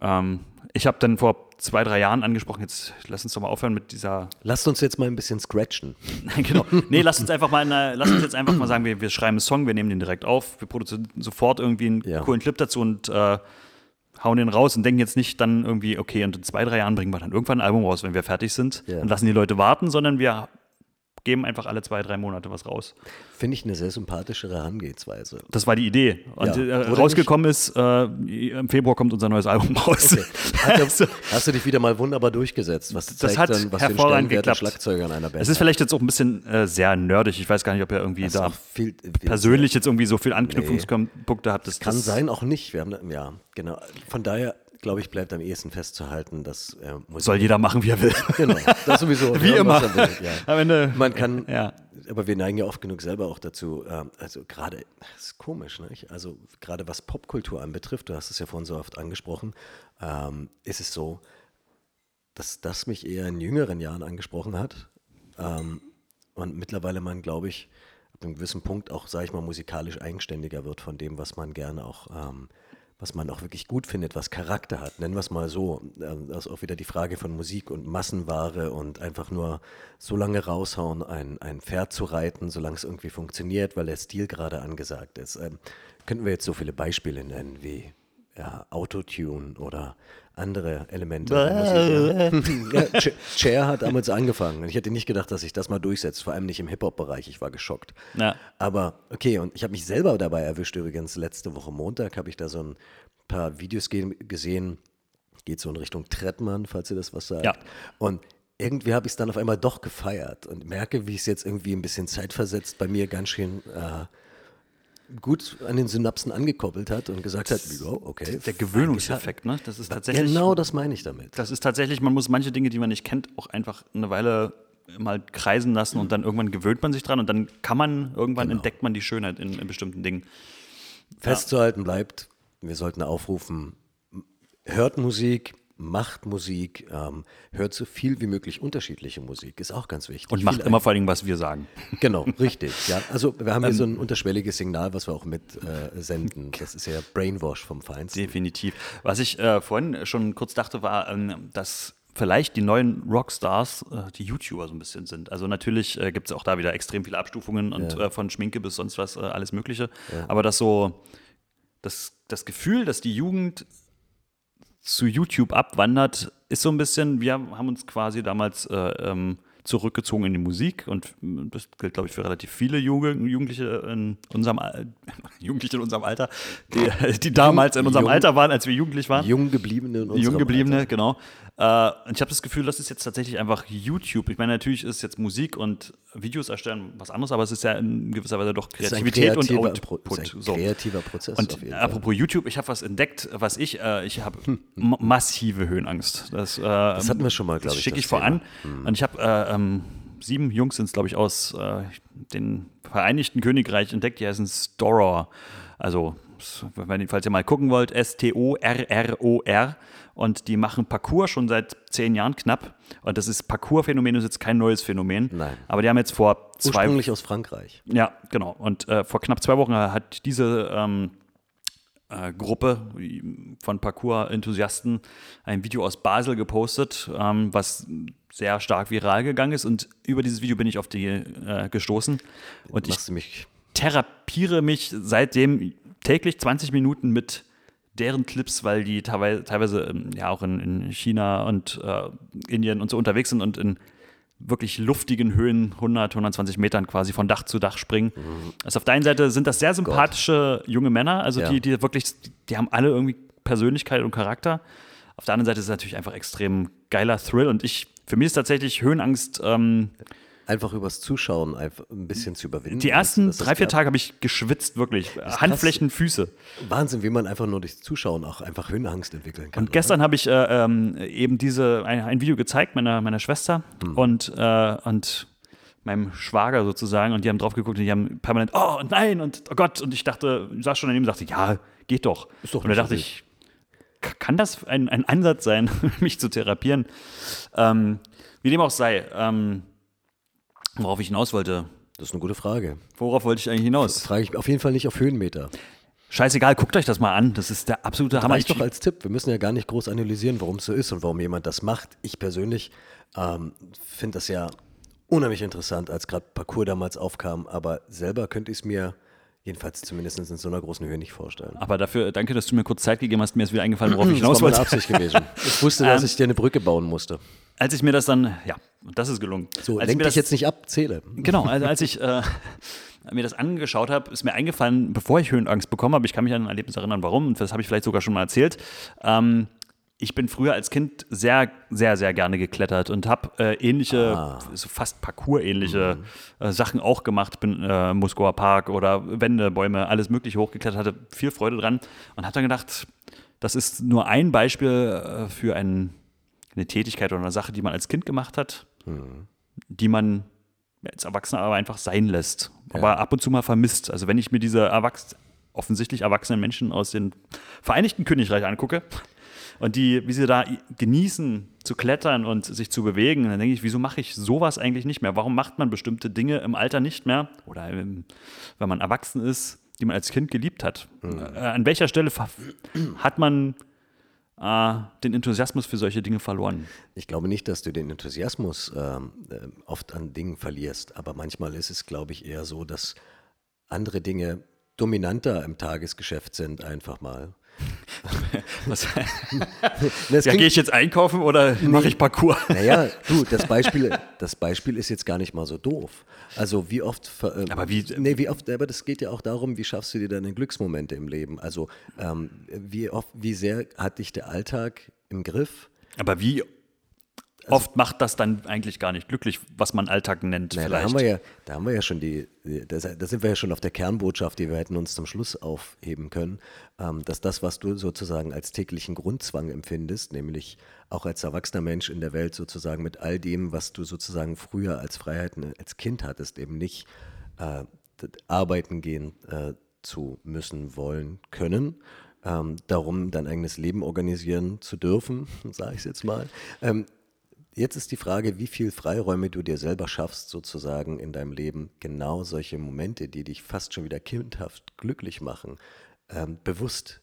Ähm, ich habe dann vor zwei, drei Jahren angesprochen, jetzt lass uns doch mal aufhören mit dieser. Lasst uns jetzt mal ein bisschen scratchen. genau. Nee, lass uns einfach mal, eine, lass uns jetzt einfach mal sagen, wir, wir schreiben einen Song, wir nehmen den direkt auf, wir produzieren sofort irgendwie einen ja. coolen Clip dazu und äh, hauen den raus und denken jetzt nicht dann irgendwie, okay, und in zwei, drei Jahren bringen wir dann irgendwann ein Album raus, wenn wir fertig sind ja. und lassen die Leute warten, sondern wir geben einfach alle zwei, drei Monate was raus. Finde ich eine sehr sympathische Herangehensweise. Das war die Idee. Und ja. äh, rausgekommen ist, äh, im Februar kommt unser neues Album raus. Okay. Hast, hast, du dich wieder mal wunderbar durchgesetzt? Was das hat dann, was hervorragend geklappt. Schlagzeuger in einer Band Es ist vielleicht jetzt auch ein bisschen äh, sehr nerdig. Ich weiß gar nicht, ob ihr irgendwie da viel, persönlich jetzt irgendwie so viel Anknüpfungspunkte nee. habt. Das kann sein, auch nicht. Wir haben, ja, genau. Von daher glaube ich, bleibt am ehesten festzuhalten, dass äh, Soll jeder machen, wie er will. Genau, das sowieso. wie immer. Will, ja. Am Ende. Man kann, ja. aber wir neigen ja oft genug selber auch dazu, äh, also gerade, das ist komisch, nicht? also gerade was Popkultur anbetrifft, du hast es ja vorhin so oft angesprochen, ähm, ist es so, dass das mich eher in jüngeren Jahren angesprochen hat ähm, und mittlerweile man, glaube ich, ab einem gewissen Punkt auch, sage ich mal, musikalisch eigenständiger wird von dem, was man gerne auch ähm, was man auch wirklich gut findet, was Charakter hat. Nennen wir es mal so. Ähm, das ist auch wieder die Frage von Musik und Massenware und einfach nur so lange raushauen, ein, ein Pferd zu reiten, solange es irgendwie funktioniert, weil der Stil gerade angesagt ist. Ähm, könnten wir jetzt so viele Beispiele nennen wie ja, Autotune oder andere Elemente. ja, Chair hat damals angefangen. Ich hätte nicht gedacht, dass sich das mal durchsetzt, vor allem nicht im Hip-Hop-Bereich. Ich war geschockt. Ja. Aber okay, und ich habe mich selber dabei erwischt übrigens. Letzte Woche Montag habe ich da so ein paar Videos ge gesehen. Geht so in Richtung Trettmann, falls ihr das was sagt. Ja. Und irgendwie habe ich es dann auf einmal doch gefeiert und merke, wie es jetzt irgendwie ein bisschen zeitversetzt bei mir ganz schön äh, gut an den Synapsen angekoppelt hat und gesagt hat, oh, okay. Der Gewöhnungseffekt, ne? Das ist tatsächlich. Genau das meine ich damit. Das ist tatsächlich, man muss manche Dinge, die man nicht kennt, auch einfach eine Weile mal kreisen lassen und dann irgendwann gewöhnt man sich dran und dann kann man, irgendwann genau. entdeckt man die Schönheit in, in bestimmten Dingen. Festzuhalten bleibt, wir sollten aufrufen, hört Musik, macht Musik, ähm, hört so viel wie möglich unterschiedliche Musik, ist auch ganz wichtig. Und macht viel immer vor allem, was wir sagen. Genau, richtig. Ja. Also wir haben hier ähm, so ein unterschwelliges Signal, was wir auch mit äh, senden. Das ist ja Brainwash vom Feinsten. Definitiv. Was ich äh, vorhin schon kurz dachte, war, ähm, dass vielleicht die neuen Rockstars äh, die YouTuber so ein bisschen sind. Also natürlich äh, gibt es auch da wieder extrem viele Abstufungen und ja. äh, von Schminke bis sonst was, äh, alles Mögliche. Ja. Aber das so, das, das Gefühl, dass die Jugend zu YouTube abwandert, ist so ein bisschen, wir haben uns quasi damals äh, ähm, zurückgezogen in die Musik und das gilt, glaube ich, für relativ viele Jugendliche in unserem, Jugendliche in unserem Alter, die, die damals in unserem Jung, Alter waren, als wir jugendlich waren. Jung gebliebene in unserem Jung gebliebene, Alter. genau. Äh, und ich habe das Gefühl, das ist jetzt tatsächlich einfach YouTube. Ich meine, natürlich ist jetzt Musik und Videos erstellen was anderes, aber es ist ja in gewisser Weise doch Kreativität und Output. Pro- ist ein kreativer Prozess Und apropos YouTube, ich habe was entdeckt, was ich, äh, ich habe ma- massive Höhenangst. Das, äh, das hatten wir schon mal, glaub Das ich, schicke das ich voran. Thema. Und ich habe äh, ähm, sieben Jungs sind es, glaube ich, aus äh, den Vereinigten Königreich entdeckt, die heißen Storor. Also, wenn falls ihr mal gucken wollt, S-T-O-R-R-O-R. Und die machen Parcours schon seit zehn Jahren knapp. Und das ist Parcours-Phänomen, ist jetzt kein neues Phänomen. Nein. Aber die haben jetzt vor zwei Ursprünglich aus Frankreich. ja, genau. Und äh, vor knapp zwei Wochen hat diese ähm, äh, Gruppe von Parcours-Enthusiasten ein Video aus Basel gepostet, ähm, was sehr stark viral gegangen ist. Und über dieses Video bin ich auf die äh, gestoßen. Und ich Machst du mich therapiere mich seitdem täglich 20 Minuten mit deren Clips, weil die teilweise, teilweise ähm, ja auch in, in China und äh, Indien und so unterwegs sind und in wirklich luftigen Höhen, 100, 120 Metern quasi von Dach zu Dach springen. Also auf der einen Seite sind das sehr sympathische junge Männer, also Ja. die, die wirklich, die haben alle irgendwie Persönlichkeit und Charakter. Auf der anderen Seite ist es natürlich einfach extrem geiler Thrill und ich, für mich ist tatsächlich Höhenangst ähm, einfach übers Zuschauen einfach ein bisschen zu überwinden. die ersten Das drei, vier. Tage habe ich geschwitzt, wirklich. Handflächen, Füße. Wahnsinn, wie man einfach nur durchs Zuschauen auch einfach Höhenangst entwickeln kann. Und gestern habe ich äh, ähm, eben diese, ein, ein Video gezeigt meiner, meiner Schwester und, äh, und meinem Schwager sozusagen und die haben drauf geguckt und die haben permanent, oh nein und oh Gott und ich dachte, ich saß schon daneben und dachte, ja, geht doch. Ist doch und da so dachte ich, kann das ein, ein Ansatz sein, mich zu therapieren? Ähm, wie dem auch sei, ähm, worauf ich hinaus wollte, Das ist eine gute Frage. worauf wollte ich eigentlich hinaus? Frage ich auf jeden Fall nicht auf Höhenmeter. Scheißegal, guckt euch das mal an, das ist der absolute Hammer. Reicht Ich- doch als Tipp. Wir müssen ja gar nicht groß analysieren, warum es so ist und warum jemand das macht. Ich persönlich ähm, finde das ja unheimlich interessant, als gerade Parcours damals aufkam. Aber selber könnte ich es mir jedenfalls zumindest in so einer großen Höhe nicht vorstellen. Aber dafür, danke, dass du mir kurz Zeit gegeben hast. Mir ist wieder eingefallen, worauf ich Das hinaus war meine wollte. Absicht gewesen. Ich wusste, dass Ähm, ich dir eine Brücke bauen musste. Als ich mir das dann, ja, das ist gelungen. So, als ich lenk mir dich das, jetzt nicht ab, zähle. Genau, also als ich äh, mir das angeschaut habe, ist mir eingefallen, bevor ich Höhenangst bekommen habe, ich kann mich an ein Erlebnis erinnern, warum, und das habe ich vielleicht sogar schon mal erzählt. Ähm, ich bin früher als Kind sehr, sehr, sehr gerne geklettert und habe äh, ähnliche, Ah. so fast Parcours-ähnliche Mhm. äh, Sachen auch gemacht. Bin äh, Moskauer Park oder Wände, Bäume, alles Mögliche hochgeklettert, hatte viel Freude dran und habe dann gedacht, das ist nur ein Beispiel äh, für ein, eine Tätigkeit oder eine Sache, die man als Kind gemacht hat, die man als Erwachsener aber einfach sein lässt, aber ab und zu mal vermisst. Also wenn ich mir diese erwachs offensichtlich erwachsenen Menschen aus dem Vereinigten Königreich angucke und die, wie sie da genießen zu klettern und sich zu bewegen, dann denke ich, wieso mache ich sowas eigentlich nicht mehr? Warum macht man bestimmte Dinge im Alter nicht mehr oder im, wenn man erwachsen ist, die man als Kind geliebt hat? Äh, an welcher Stelle hat man äh, den Enthusiasmus für solche Dinge verloren? Ich glaube nicht, dass du den Enthusiasmus ähm, ähm, oft an Dingen verlierst, aber manchmal ist es, glaube ich, eher so, dass andere Dinge dominanter im Tagesgeschäft sind, einfach mal. Was, Das ja, gehe ich jetzt einkaufen oder mache ich Parcours? Naja, du, das Beispiel, das Beispiel ist jetzt gar nicht mal so doof. Also wie oft, ähm, Aber wie- nee, wie oft, aber das geht ja auch darum, wie schaffst du dir deine Glücksmomente im Leben? Also ähm, wie oft, wie sehr hat dich der Alltag im Griff? Aber wie oft macht das dann eigentlich gar nicht glücklich, was man Alltag nennt Naja, da vielleicht? haben wir ja, da haben wir ja schon die, da, da sind wir ja schon auf der Kernbotschaft, die wir hätten uns zum Schluss aufheben können, ähm, dass das, was du sozusagen als täglichen Grundzwang empfindest, nämlich auch als erwachsener Mensch in der Welt sozusagen mit all dem, was du sozusagen früher als Freiheiten als Kind hattest, eben nicht äh, arbeiten gehen äh, zu müssen, wollen, können. Ähm, darum dein eigenes Leben organisieren zu dürfen, sage ich es jetzt mal. Ähm, Jetzt ist die Frage, wie viel Freiräume du dir selber schaffst, sozusagen in deinem Leben, genau solche Momente, die dich fast schon wieder kindhaft glücklich machen, ähm, bewusst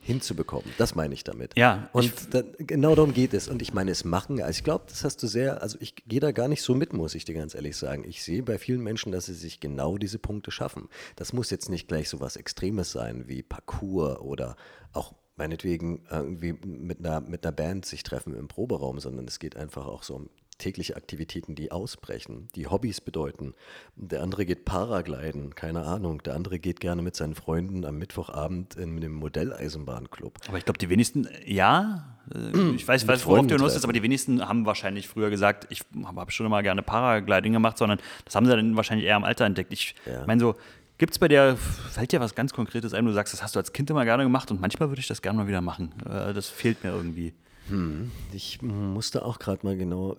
hinzubekommen. Das meine ich damit. Ja, Und dann, genau darum geht es. Und ich meine, es machen, also ich glaube, das hast du sehr, also ich gehe da gar nicht so mit, muss ich dir ganz ehrlich sagen. Ich sehe bei vielen Menschen, dass sie sich genau diese Punkte schaffen. Das muss jetzt nicht gleich so was Extremes sein wie Parcours oder auch meinetwegen irgendwie mit einer, mit einer Band sich treffen im Proberaum, sondern es geht einfach auch so um tägliche Aktivitäten, die ausbrechen, die Hobbys bedeuten. Der andere geht Paragliden, keine Ahnung. Der andere geht gerne mit seinen Freunden am Mittwochabend in einem Modelleisenbahnclub. Aber ich glaube, die wenigsten, ja, äh, ich weiß, weiß worauf du hinaus treffen. aber die wenigsten haben wahrscheinlich früher gesagt, ich habe schon immer gerne Paragliding gemacht, sondern das haben sie dann wahrscheinlich eher im Alter entdeckt. Ich Ja. meine so, gibt es bei dir, fällt dir was ganz Konkretes ein, du sagst, das hast du als Kind immer gerne gemacht und manchmal würde ich das gerne mal wieder machen. Äh, Das fehlt mir irgendwie. Ich musste auch gerade mal genau,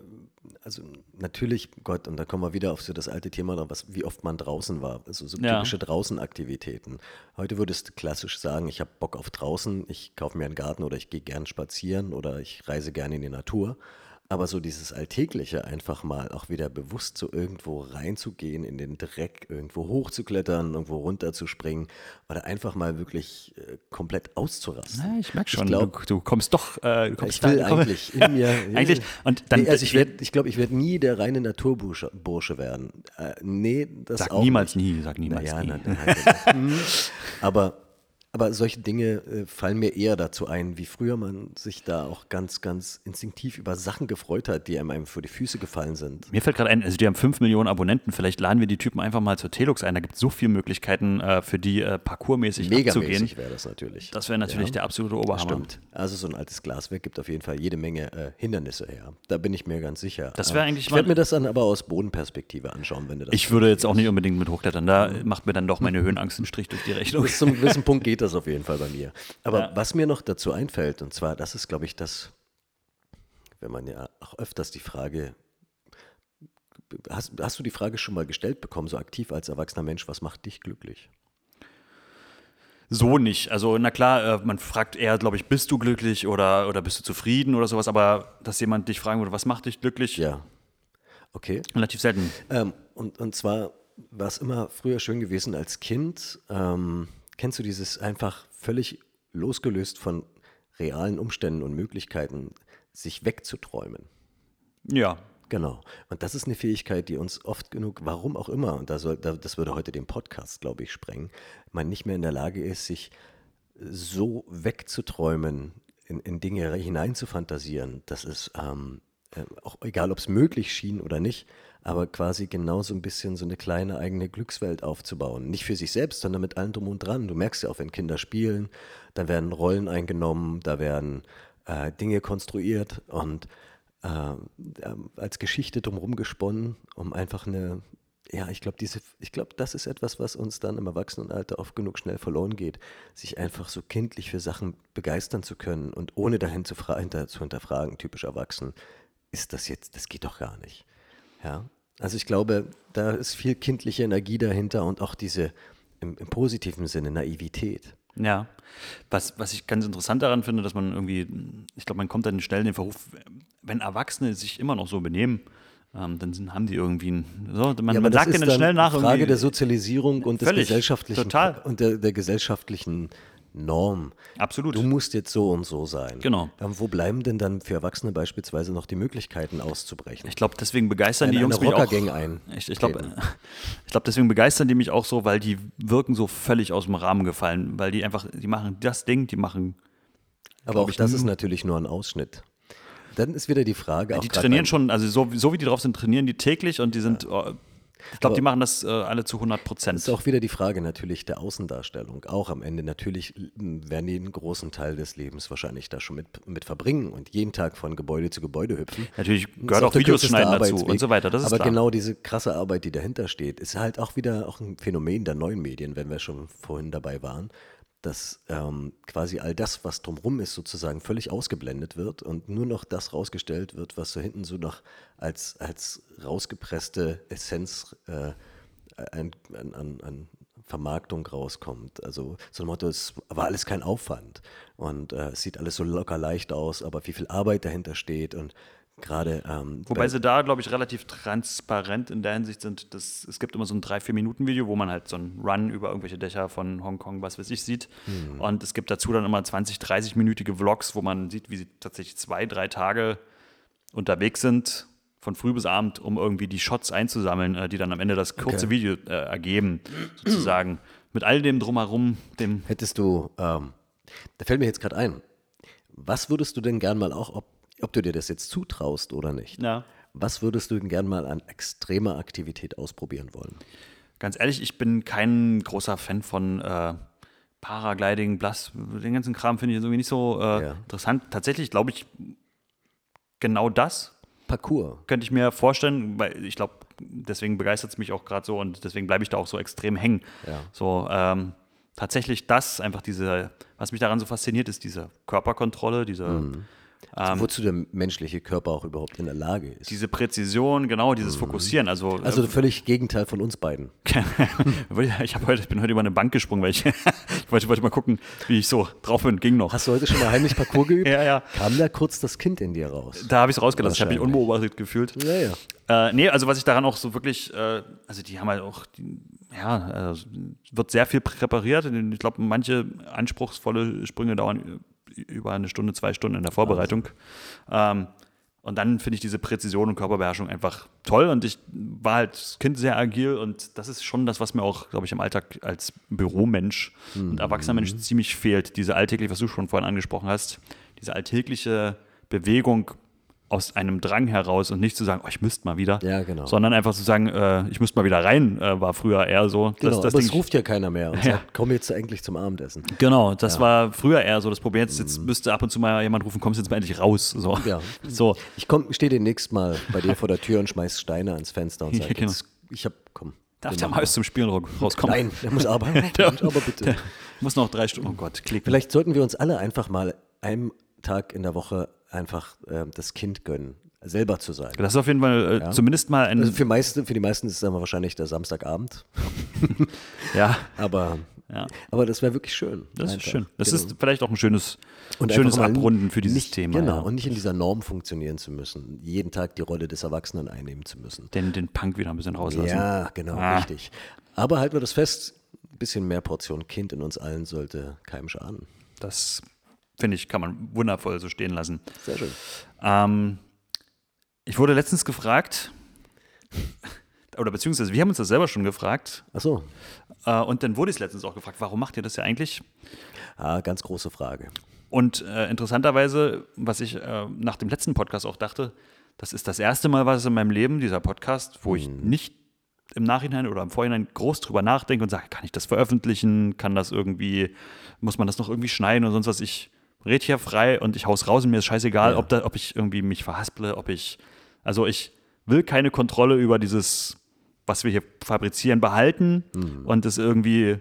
also natürlich, Gott, und da kommen wir wieder auf so das alte Thema, was, wie oft man draußen war. Also so Ja. typische Draußenaktivitäten. Heute würdest du klassisch sagen, ich habe Bock auf draußen, ich kaufe mir einen Garten oder ich gehe gern spazieren oder ich reise gerne in die Natur. Aber so dieses Alltägliche einfach mal auch wieder bewusst so irgendwo reinzugehen, in den Dreck, irgendwo hochzuklettern, irgendwo runterzuspringen oder einfach mal wirklich äh, komplett auszurasten. Ja, ich merke schon, glaub, du, du kommst doch. Äh, du kommst ich will da, komm- eigentlich in mir. Eigentlich, und dann, nee, also ich werde, ich glaube, ich werde nie der reine Naturbursche Bursche werden. Äh, nee, das Sag auch niemals nicht. nie, sag niemals naja, nie. Nein, nein, nein, Mhm. aber, aber solche Dinge äh, fallen mir eher dazu ein, wie früher man sich da auch ganz, ganz instinktiv über Sachen gefreut hat, die einem, einem vor die Füße gefallen sind. Mir fällt gerade ein, also die haben 5 Millionen Abonnenten, vielleicht laden wir die Typen einfach mal zur Telux ein. Da gibt es so viele Möglichkeiten, äh, für die äh, parkourmäßig abzugehen. Megamäßig wäre das natürlich. Das wäre natürlich Ja. der absolute Oberhammer. Stimmt. Also so ein altes Glaswerk gibt auf jeden Fall jede Menge äh, Hindernisse her. Da bin ich mir ganz sicher. Das wäre eigentlich Ich werde mir das dann aber aus Bodenperspektive anschauen, wenn du das. Ich würde jetzt auch nicht unbedingt mit hochklettern. Da macht mir dann doch meine Höhenangst einen Strich durch die Rechnung. Bis zum gewissen Punkt geht das auf jeden Fall bei mir. Aber Ja. was mir noch dazu einfällt, und zwar, das ist, glaube ich, das, wenn man ja auch öfters die Frage, hast, hast du die Frage schon mal gestellt bekommen, so aktiv als erwachsener Mensch, was macht dich glücklich? So nicht. Also, na klar, äh, man fragt eher, glaube ich, bist du glücklich oder, oder bist du zufrieden oder sowas, aber dass jemand dich fragen würde, was macht dich glücklich, Ja. Okay. relativ selten. Ähm, und, und zwar war es immer früher schön gewesen als Kind. Ähm, kennst du dieses einfach völlig losgelöst von realen Umständen und Möglichkeiten, sich wegzuträumen? Ja. Genau. Und das ist eine Fähigkeit, die uns oft genug, warum auch immer, und das würde heute den Podcast, glaube ich, sprengen, man nicht mehr in der Lage ist, sich so wegzuträumen, in, in Dinge hineinzufantasieren, dass es ähm, äh, auch egal, ob es möglich schien oder nicht, aber quasi genau so ein bisschen so eine kleine eigene Glückswelt aufzubauen. Nicht für sich selbst, sondern mit allem drum und dran. Du merkst ja auch, wenn Kinder spielen, da werden Rollen eingenommen, da werden äh, Dinge konstruiert und äh, ähm, als Geschichte drumherum gesponnen, um einfach eine, ja, ich glaube, diese, ich glaube, das ist etwas, was uns dann im Erwachsenenalter oft genug schnell verloren geht, sich einfach so kindlich für Sachen begeistern zu können und ohne dahin zu, hinter, zu hinterfragen, typisch erwachsen, ist das jetzt, das geht doch gar nicht. Ja, also ich glaube, da ist viel kindliche Energie dahinter und auch diese im, im positiven Sinne Naivität. Ja, was, was ich ganz interessant daran finde, dass man irgendwie, ich glaube, man kommt dann schnell in den Verruf, wenn Erwachsene sich immer noch so benehmen, ähm, dann sind, haben die irgendwie ein, so, man, Ja, man sagt ist denen dann schnell nach Frage der Sozialisierung und des gesellschaftlichen total. und der, der gesellschaftlichen Norm. Absolut. Du musst jetzt so und so sein. Genau. Ähm, wo bleiben denn dann für Erwachsene beispielsweise noch die Möglichkeiten auszubrechen? Ich glaube, deswegen begeistern In die Jungs mich auch. Ein- Ich, ich glaube, ich glaub, deswegen begeistern die mich auch so, weil die wirken so völlig aus dem Rahmen gefallen, weil die einfach, die machen das Ding, die machen, Aber auch ich, das ist natürlich nur ein Ausschnitt. Dann ist wieder die Frage. auch die trainieren schon, also so, so wie die drauf sind, trainieren die täglich und die sind, äh, ich glaube, die machen das äh, alle zu 100 Prozent. ist auch wieder die Frage natürlich der Außendarstellung. Auch am Ende natürlich m, werden die einen großen Teil des Lebens wahrscheinlich da schon mit, mit verbringen und jeden Tag von Gebäude zu Gebäude hüpfen. Natürlich Das gehört auch der Videos schneiden dazu und so weiter, das ist Aber klar. genau diese krasse Arbeit, die dahinter steht, ist halt auch wieder auch ein Phänomen der neuen Medien, wenn wir schon vorhin dabei waren, dass ähm, quasi all das, was drumherum ist, sozusagen völlig ausgeblendet wird und nur noch das rausgestellt wird, was so hinten so noch als, als rausgepresste Essenz äh, an, an, an, Vermarktung rauskommt. Also so ein Motto, es war alles kein Aufwand und äh, es sieht alles so locker leicht aus, aber wie viel Arbeit dahinter steht und gerade ähm, Wobei sie da, glaube ich, relativ transparent in der Hinsicht sind, dass es gibt immer so ein 3-4-Minuten-Video, wo man halt so einen Run über irgendwelche Dächer von Hongkong, was weiß ich, sieht. Hm. Und es gibt dazu dann immer 20, 30-minütige Vlogs, wo man sieht, wie sie tatsächlich zwei, drei Tage unterwegs sind, von früh bis abend, um irgendwie die Shots einzusammeln, äh, die dann am Ende das kurze Okay. Video äh, ergeben, sozusagen. Mit all dem drumherum, dem Hättest du, ähm, da fällt mir jetzt gerade ein, was würdest du denn gern mal auch, ob, ob du dir das jetzt zutraust oder nicht, Ja. Was würdest du denn gern mal an extremer Aktivität ausprobieren wollen? Ganz ehrlich, ich bin kein großer Fan von äh, Paragliding, Blass, den ganzen Kram finde ich irgendwie nicht so äh, Ja. interessant. Tatsächlich glaube ich, genau das Parcours. könnte ich mir vorstellen, weil ich glaube, deswegen begeistert es mich auch gerade so und deswegen bleibe ich da auch so extrem hängen. Ja. So, ähm, tatsächlich das, einfach diese, was mich daran so fasziniert, ist diese Körperkontrolle, diese, Mhm. Wozu der menschliche Körper auch überhaupt in der Lage ist. diese Präzision, genau, dieses Fokussieren. Also, Mhm. also völlig Gegenteil von uns beiden. ich, heute, ich bin heute über eine Bank gesprungen, weil ich, ich wollte, wollte mal gucken, wie ich so drauf bin. Ging noch. Hast du heute schon mal heimlich Parcours geübt? Ja, ja. Kam da kurz das Kind in dir raus? Da habe ich es rausgelassen. Ich habe mich unbeobachtet gefühlt. Ja, ja. Äh, nee, also was ich daran auch so wirklich, äh, also die haben halt auch, die, ja, äh, wird sehr viel präpariert. Ich glaube, manche anspruchsvolle Sprünge dauern über eine Stunde, zwei Stunden in der Vorbereitung. Ähm, und dann finde ich diese Präzision und Körperbeherrschung einfach toll. Und ich war halt als Kind sehr agil und das ist schon das, was mir auch, glaube ich, im Alltag als Büromensch und erwachsener Mensch ziemlich fehlt. Diese alltägliche, was du schon vorhin angesprochen hast, diese alltägliche Bewegung aus einem Drang heraus und nicht zu sagen, oh, ich müsste mal wieder, Ja, genau. sondern einfach zu sagen, äh, ich müsste mal wieder rein, äh, war früher eher so. Genau, das, das aber es Ding- ruft ja keiner mehr und Ja. sagt, komm jetzt eigentlich zum Abendessen. Genau, das war früher eher so das Problem. Jetzt, jetzt müsste ab und zu mal jemand rufen, kommst jetzt mal endlich raus. So. Mhm. Ja. so. Ich stehe demnächst mal bei dir vor der Tür und schmeiß Steine ans Fenster und Ja, sage, genau. ich hab, komm. Darf wir der Maus zum Spielen ra- rauskommen? Nein, der muss arbeiten. Der- aber bitte. Der muss noch drei Stunden. Oh Gott, klick. Vielleicht sollten wir uns alle einfach mal einen Tag in der Woche einfach äh, das Kind gönnen, selber zu sein. Das ist auf jeden Fall äh, zumindest mal ein. Also für, meiste, für die meisten ist es dann wahrscheinlich der Samstagabend, ja, aber, Ja. aber das wäre wirklich schön. das ist einfach. schön. Das Genau. ist vielleicht auch ein schönes, Und schönes Abrunden für dieses nicht, Thema. Genau, ja. und nicht in dieser Norm funktionieren zu müssen, jeden Tag die Rolle des Erwachsenen einnehmen zu müssen. den, den Punk wieder ein bisschen rauslassen. Ja, genau, Ah. richtig. Aber halten wir das fest, ein bisschen mehr Portion Kind in uns allen sollte keinem schaden. Das finde ich, kann man wundervoll so stehen lassen. Sehr schön. Ähm, ich wurde letztens gefragt, oder beziehungsweise wir haben uns das selber schon gefragt, Achso, äh, und dann wurde ich letztens auch gefragt, warum macht ihr das ja eigentlich? ah, ganz große Frage. Und äh, interessanterweise, was ich äh, nach dem letzten Podcast auch dachte, das ist das erste Mal, was in meinem Leben, dieser Podcast, wo ich nicht im Nachhinein oder im Vorhinein groß drüber nachdenke und sage, kann ich das veröffentlichen? Kann das irgendwie, muss man das noch irgendwie schneiden oder sonst was? Ich rede hier frei und ich hau's raus und mir ist scheißegal, Ja. ob, da, ob ich irgendwie mich verhasple, ob ich, also ich will keine Kontrolle über dieses, was wir hier fabrizieren, behalten und es irgendwie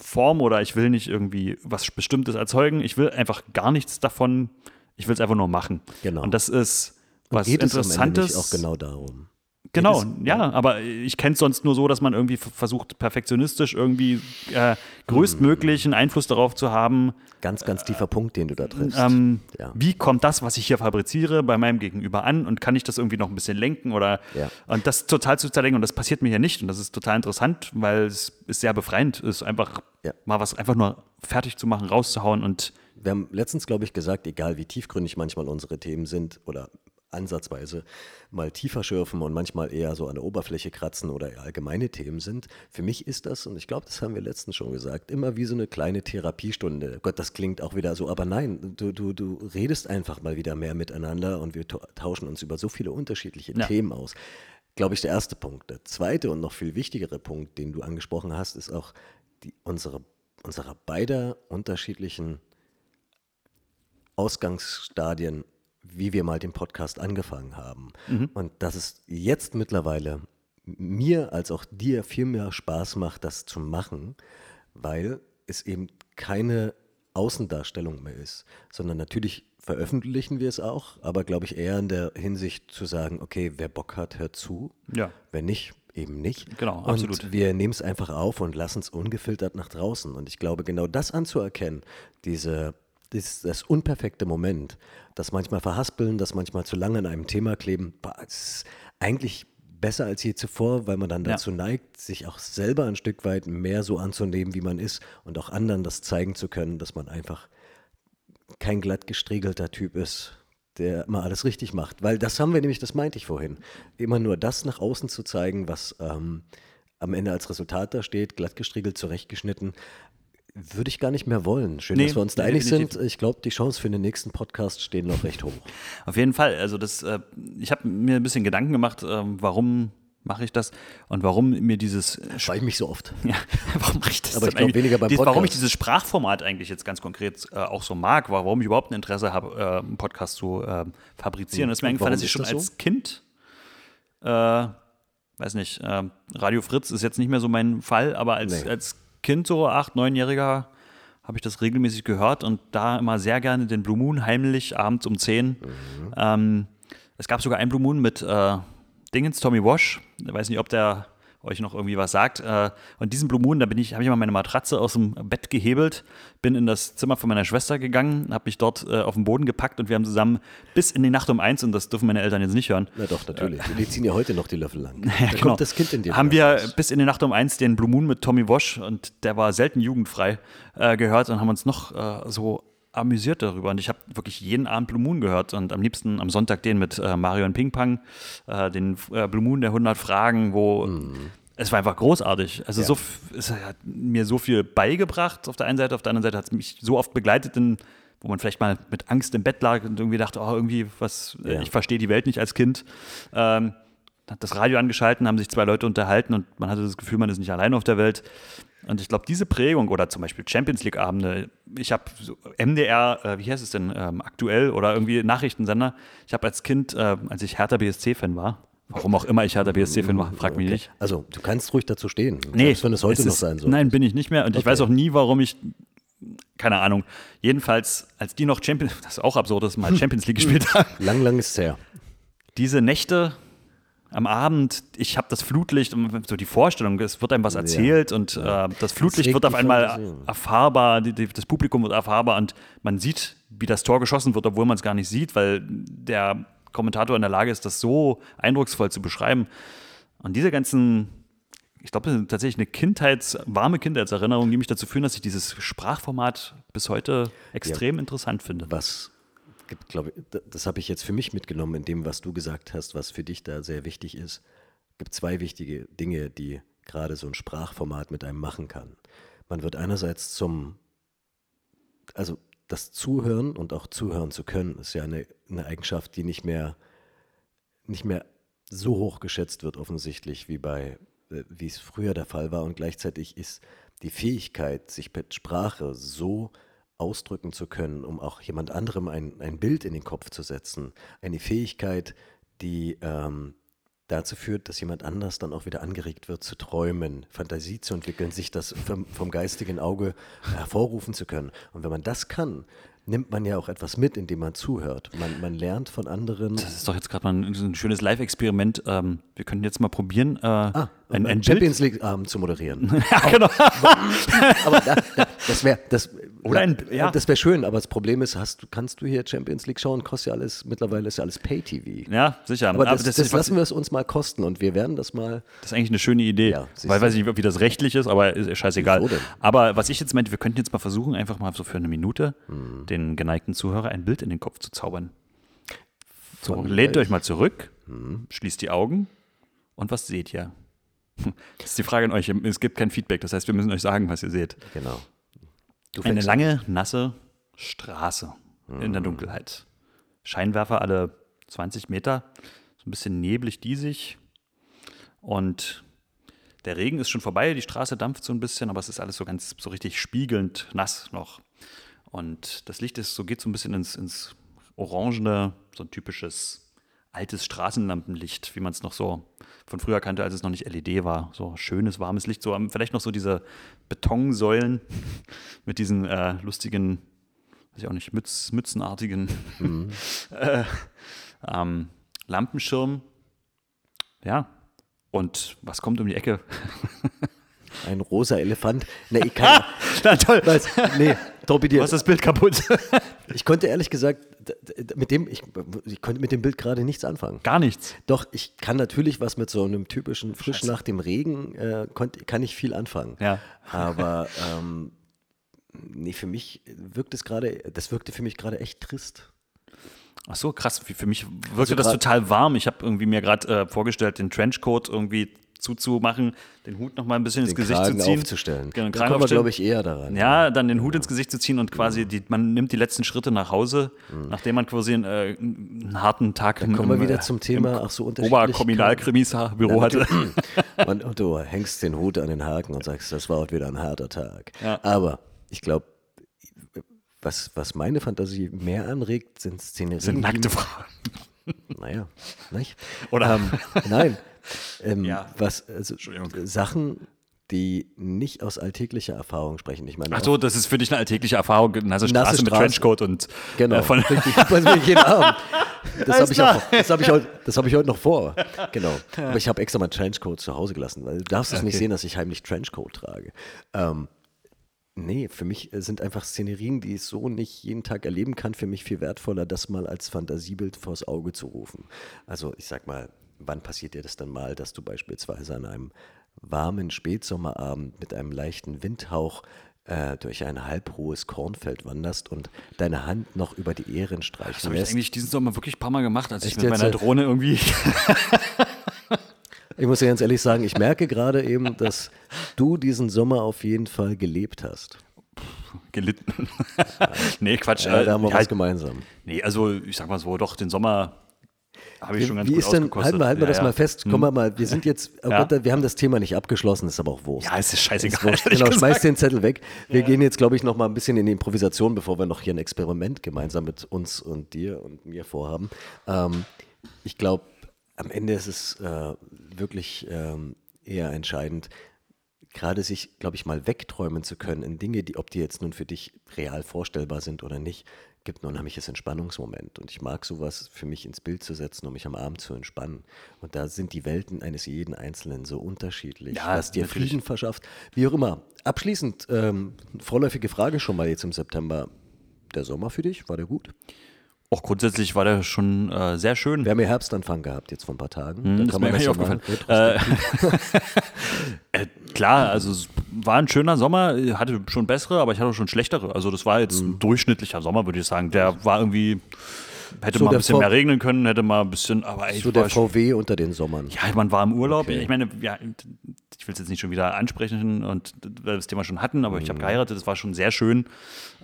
Form oder ich will nicht irgendwie was Bestimmtes erzeugen. Ich will einfach gar nichts davon. Ich will es einfach nur machen. Genau. Und das ist was Geht es am Ende Interessantes. nicht auch genau darum? Genau, ja, aber ich kenne es sonst nur so, dass man irgendwie versucht, perfektionistisch irgendwie äh, größtmöglichen Einfluss darauf zu haben. Ganz, ganz tiefer Punkt, den du da triffst. Ähm, Ja. Wie kommt das, was ich hier fabriziere, bei meinem Gegenüber an und kann ich das irgendwie noch ein bisschen lenken oder Ja. und das total zu zerdenken und das passiert mir hier nicht und das ist total interessant, weil es ist sehr befreiend, ist einfach mal was einfach nur fertig zu machen, rauszuhauen und Wir haben letztens, glaube ich, gesagt, egal wie tiefgründig manchmal unsere Themen sind oder ansatzweise mal tiefer schürfen und manchmal eher so an der Oberfläche kratzen oder eher allgemeine Themen sind. Für mich ist das, und ich glaube, das haben wir letztens schon gesagt, immer wie so eine kleine Therapiestunde. Gott, das klingt auch wieder so, aber nein, du, du, du redest einfach mal wieder mehr miteinander und wir ta- tauschen uns über so viele unterschiedliche Ja. Themen aus. Glaube ich, der erste Punkt. Der zweite und noch viel wichtigere Punkt, den du angesprochen hast, ist auch die, unsere, unsere beider unterschiedlichen Ausgangsstadien, wie wir mal den Podcast angefangen haben. Und dass es jetzt mittlerweile mir als auch dir viel mehr Spaß macht, das zu machen, weil es eben keine Außendarstellung mehr ist, sondern natürlich veröffentlichen wir es auch, aber glaube ich eher in der Hinsicht zu sagen, okay, wer Bock hat, hört zu. Ja. Wer nicht, eben nicht. Genau, und absolut. Wir nehmen es einfach auf und lassen es ungefiltert nach draußen. Und ich glaube, genau das anzuerkennen, diese, das, das unperfekte Moment, das manchmal verhaspeln, das manchmal zu lange an einem Thema kleben, ist eigentlich besser als je zuvor, weil man dann Ja. dazu neigt, sich auch selber ein Stück weit mehr so anzunehmen, wie man ist und auch anderen das zeigen zu können, dass man einfach kein glatt gestriegelter Typ ist, der immer alles richtig macht. Weil das haben wir nämlich, das meinte ich vorhin, immer nur das nach außen zu zeigen, was ähm, am Ende als Resultat da steht, glatt gestriegelt, zurechtgeschnitten. Würde ich gar nicht mehr wollen. Schön, Nee, dass wir uns da nee, einig definitiv. sind. Ich glaube, die Chancen für den nächsten Podcast stehen noch recht hoch. Auf jeden Fall. Also das, äh, ich habe mir ein bisschen Gedanken gemacht, ähm, warum mache ich das und warum mir dieses Frage ich mich so oft. Ja, warum mache ich das Aber ich glaub, eigentlich? weniger beim Dies- Warum ich Podcast. dieses Sprachformat eigentlich jetzt ganz konkret äh, auch so mag, warum ich überhaupt ein Interesse habe, äh, einen Podcast zu äh, fabrizieren. Das ist mir eingefallen, dass ich schon das so? als Kind, äh, weiß nicht, äh, Radio Fritz ist jetzt nicht mehr so mein Fall, aber als, Nee. als Kind, so acht, neunjähriger, habe ich das regelmäßig gehört und da immer sehr gerne den Blue Moon heimlich abends um 10. Mhm. Ähm, es gab sogar einen Blue Moon mit äh, Dingens, Tommy Wash. Ich weiß nicht, ob der euch noch irgendwie was sagt. Äh, und diesen Blue Moon, da bin ich, habe ich mal meine Matratze aus dem Bett gehebelt, bin in das Zimmer von meiner Schwester gegangen, habe mich dort äh, auf den Boden gepackt und wir haben zusammen bis in die Nacht um eins, und das dürfen meine Eltern jetzt nicht hören, Na doch, natürlich. Die ziehen ja heute noch die Löffel lang. ja, da genau. kommt das Kind in dir. Haben wir raus. bis in die Nacht um eins den Blue Moon mit Tommy Wash und der war selten jugendfrei äh, gehört und haben uns noch so amüsiert darüber. Und ich habe wirklich jeden Abend Blue Moon gehört und am liebsten am Sonntag den mit äh, Mario und Ping Pong, äh, den äh, Blue Moon der 100 Fragen, wo es war einfach großartig. Also so, f- es hat mir so viel beigebracht auf der einen Seite, auf der anderen Seite hat es mich so oft begleitet, in, wo man vielleicht mal mit Angst im Bett lag und irgendwie dachte, oh, irgendwie was, äh, Ja. ich verstehe die Welt nicht als Kind. Ähm, hat das Radio angeschalten, haben sich zwei Leute unterhalten und man hatte das Gefühl, man ist nicht allein auf der Welt. Und ich glaube, diese Prägung oder zum Beispiel Champions League-Abende, ich habe so MDR, äh, wie heißt es denn, ähm, aktuell oder irgendwie Nachrichtensender, ich habe als Kind, äh, als ich Hertha BSC-Fan war, warum auch immer ich Hertha BSC-Fan war, frag mich Okay. nicht. Also, du kannst ruhig dazu stehen. Nee, Selbst wenn es heute noch ist, sein soll. Nein, bin ich nicht mehr. Und ich Okay. weiß auch nie, warum ich, keine Ahnung. Jedenfalls, als die noch Champions, das ist auch absurd, dass mal Champions League gespielt haben, Lang, lang ist es her. diese Nächte am Abend, ich habe das Flutlicht und so die Vorstellung, es wird einem was erzählt und äh, das Flutlicht regt wird auf einmal erfahrbar, die, die, das Publikum wird erfahrbar und man sieht, wie das Tor geschossen wird, obwohl man es gar nicht sieht, weil der Kommentator in der Lage ist, das so eindrucksvoll zu beschreiben. Und diese ganzen, ich glaube, das ist tatsächlich eine Kindheits, warme Kindheitserinnerung, die mich dazu führen, dass ich dieses Sprachformat bis heute extrem interessant finde. was gibt, glaube ich, das habe ich jetzt für mich mitgenommen in dem, was du gesagt hast, was für dich da sehr wichtig ist. gibt zwei wichtige Dinge, die gerade so ein Sprachformat mit einem machen kann. Man wird einerseits zum, also das Zuhören und auch zuhören zu können, ist ja eine, eine Eigenschaft, die nicht mehr, nicht mehr so hoch geschätzt wird offensichtlich wie bei, äh, wie es früher der Fall war. Und gleichzeitig ist die Fähigkeit, sich mit Sprache so ausdrücken zu können, um auch jemand anderem ein, ein Bild in den Kopf zu setzen, eine Fähigkeit, die ähm, dazu führt, dass jemand anders dann auch wieder angeregt wird zu träumen, Fantasie zu entwickeln, sich das vom, vom geistigen Auge hervorrufen zu können. Und wenn man das kann, nimmt man ja auch etwas mit, indem man zuhört. Man, man lernt von anderen. Das ist doch jetzt gerade mal ein, ein schönes Live-Experiment. Ähm, wir könnten jetzt mal probieren, äh, Ah, ein, ein. Champions League-Abend zu moderieren. Ja, genau. aber da, da, das wäre das, Oder ein- ja. das wär schön, aber das Problem ist, hast, kannst du hier Champions League schauen? Kostet ja alles, mittlerweile ist ja alles Pay-TV. Ja, sicher. Aber das, das, das, ist, lassen wir es uns mal kosten und wir werden das mal. das ist eigentlich eine schöne Idee. Ja, Weil weiß ich nicht, wie das rechtlich ist, aber ist scheißegal. Aber was ich jetzt meinte, wir könnten jetzt mal versuchen, einfach mal so für eine Minute Mhm. Den geneigten Zuhörer ein Bild in den Kopf zu zaubern. So, lehnt euch mal zurück, Mhm. schließt die Augen und was seht ihr? Das ist die Frage an euch. Es gibt kein Feedback, das heißt, wir müssen euch sagen, was ihr seht. Genau. Du Eine lange, nasse Straße in der Dunkelheit. Scheinwerfer alle 20 Meter, so ein bisschen neblig, diesig. Und der Regen ist schon vorbei, die Straße dampft so ein bisschen, aber es ist alles so ganz so richtig spiegelnd nass noch. Und das Licht ist so, geht so ein bisschen ins, ins Orangene, so ein typisches altes Straßenlampenlicht, wie man es noch so von früher kannte, als es noch nicht LED war. So schönes, warmes Licht. So, ähm, vielleicht noch so diese Betonsäulen mit diesen äh, lustigen, weiß ich auch nicht, Mütz, mützenartigen äh, ähm, Lampenschirm. Ja. Und was kommt um die Ecke? ein rosa Elefant. Nee, ich kann. Na toll. Weiß, nee, Tobi, Du hast das Bild kaputt. ich konnte ehrlich gesagt mit dem, ich, ich konnte mit dem Bild gerade nichts anfangen. Gar nichts. Doch, ich kann natürlich was mit so einem typischen frisch nach dem Regen, äh, konnt, kann ich viel anfangen. Ja. Aber ähm, nee, für mich wirkt es gerade, das wirkte für mich gerade echt trist. Ach so, krass. Für mich wirkte Also das total warm. Ich habe irgendwie mir gerade äh, vorgestellt, den Trenchcoat irgendwie zuzumachen, den Hut noch mal ein bisschen ins Den Gesicht Kragen zu ziehen. aufzustellen. Genau, da kommen wir, glaube ich, eher daran. Ja, dann den Hut ins Gesicht zu ziehen und quasi, die, man nimmt die letzten Schritte nach Hause, nachdem man quasi einen, äh, einen harten Tag im, Mhm. kommen wir im, wieder äh, zum Thema, im ach so, Unterschiedlichkeit. Oberkriminalkrimisbüro hatte. Und, und du hängst den Hut an den Haken und sagst, das war heute wieder ein harter Tag. Ja. Aber ich glaube, was, was meine Fantasie mehr anregt, sind Szenerien. sind nackte Frauen. Naja, nicht? Oder? Ähm, nein. Ähm, Ja. was, also, Sachen, die nicht aus alltäglicher Erfahrung sprechen. Ich meine, Ach so, das ist für dich eine alltägliche Erfahrung, nasse Straße, Nasse mit Straße. Trenchcoat und Genau, äh, von, richtig. Jeden Abend? Das habe ich, klar. auch- das hab ich, heute- das hab ich heute noch vor. Genau. Aber ich habe extra mal Trenchcoat zu Hause gelassen, weil du darfst es nicht Okay. sehen, dass ich heimlich Trenchcoat trage. Ähm, nee, für mich äh, sind einfach Szenerien, die ich so nicht jeden Tag erleben kann, für mich viel wertvoller, das mal als Fantasiebild vors Auge zu rufen. Also ich sag mal, wann passiert dir das dann mal, dass du beispielsweise an einem warmen Spätsommerabend mit einem leichten Windhauch äh, durch ein halbhohes Kornfeld wanderst und deine Hand noch über die Ähren Das streichen habe ich eigentlich diesen Sommer wirklich ein paar Mal gemacht, als ich Echt mit jetzt? meiner Drohne irgendwie. Ich muss dir ganz ehrlich sagen, ich merke gerade eben, dass du diesen Sommer auf jeden Fall gelebt hast. gelitten. nee, Quatsch. Ja, äh, da haben wir ja, was gemeinsam. Nee, also ich sag mal so, doch, den Sommer habe ich schon ganz Wie gut ist denn, halten wir, halten wir Ja, das ja. Hm. mal fest, komm mal mal, wir sind jetzt, oh Ja. Gott, wir haben das Thema nicht abgeschlossen, ist aber auch Wurst. Ja, es ist scheißegal. Ist Genau, gesagt. schmeiß den Zettel weg. Wir gehen jetzt, glaube ich, noch mal ein bisschen in die Improvisation, bevor wir noch hier ein Experiment gemeinsam mit uns und dir und mir vorhaben. Ähm, ich glaube, am Ende ist es äh, wirklich ähm, eher entscheidend, gerade sich, glaube ich, mal wegträumen zu können in Dinge, die, ob die jetzt nun für dich real vorstellbar sind oder nicht, gibt ein unheimliches Entspannungsmoment. Und ich mag sowas für mich ins Bild zu setzen, um mich am Abend zu entspannen. Und da sind die Welten eines jeden Einzelnen so unterschiedlich, Ja, was dir natürlich. Frieden verschafft, wie auch immer. Abschließend, ähm, vorläufige Frage schon mal jetzt im September. Der Sommer für dich, war der gut? Auch grundsätzlich war der schon äh, sehr schön. Wir haben ja Herbstanfang gehabt jetzt vor ein paar Tagen. Hm, Da ist kann mir das nicht aufgefallen. Äh, klar, also es war ein schöner Sommer, hatte schon bessere, aber ich hatte auch schon schlechtere. Also das war jetzt Mhm. ein durchschnittlicher Sommer, würde ich sagen. Der war irgendwie, hätte So mal ein bisschen V- mehr regnen können, hätte mal ein bisschen, aber ey, so der schon- VW unter den Sommern. Ja, man war im Urlaub. Okay. Ich meine, ja, ich will es jetzt nicht schon wieder ansprechen und weil wir das Thema schon hatten, aber ich Mhm. habe geheiratet, das war schon sehr schön.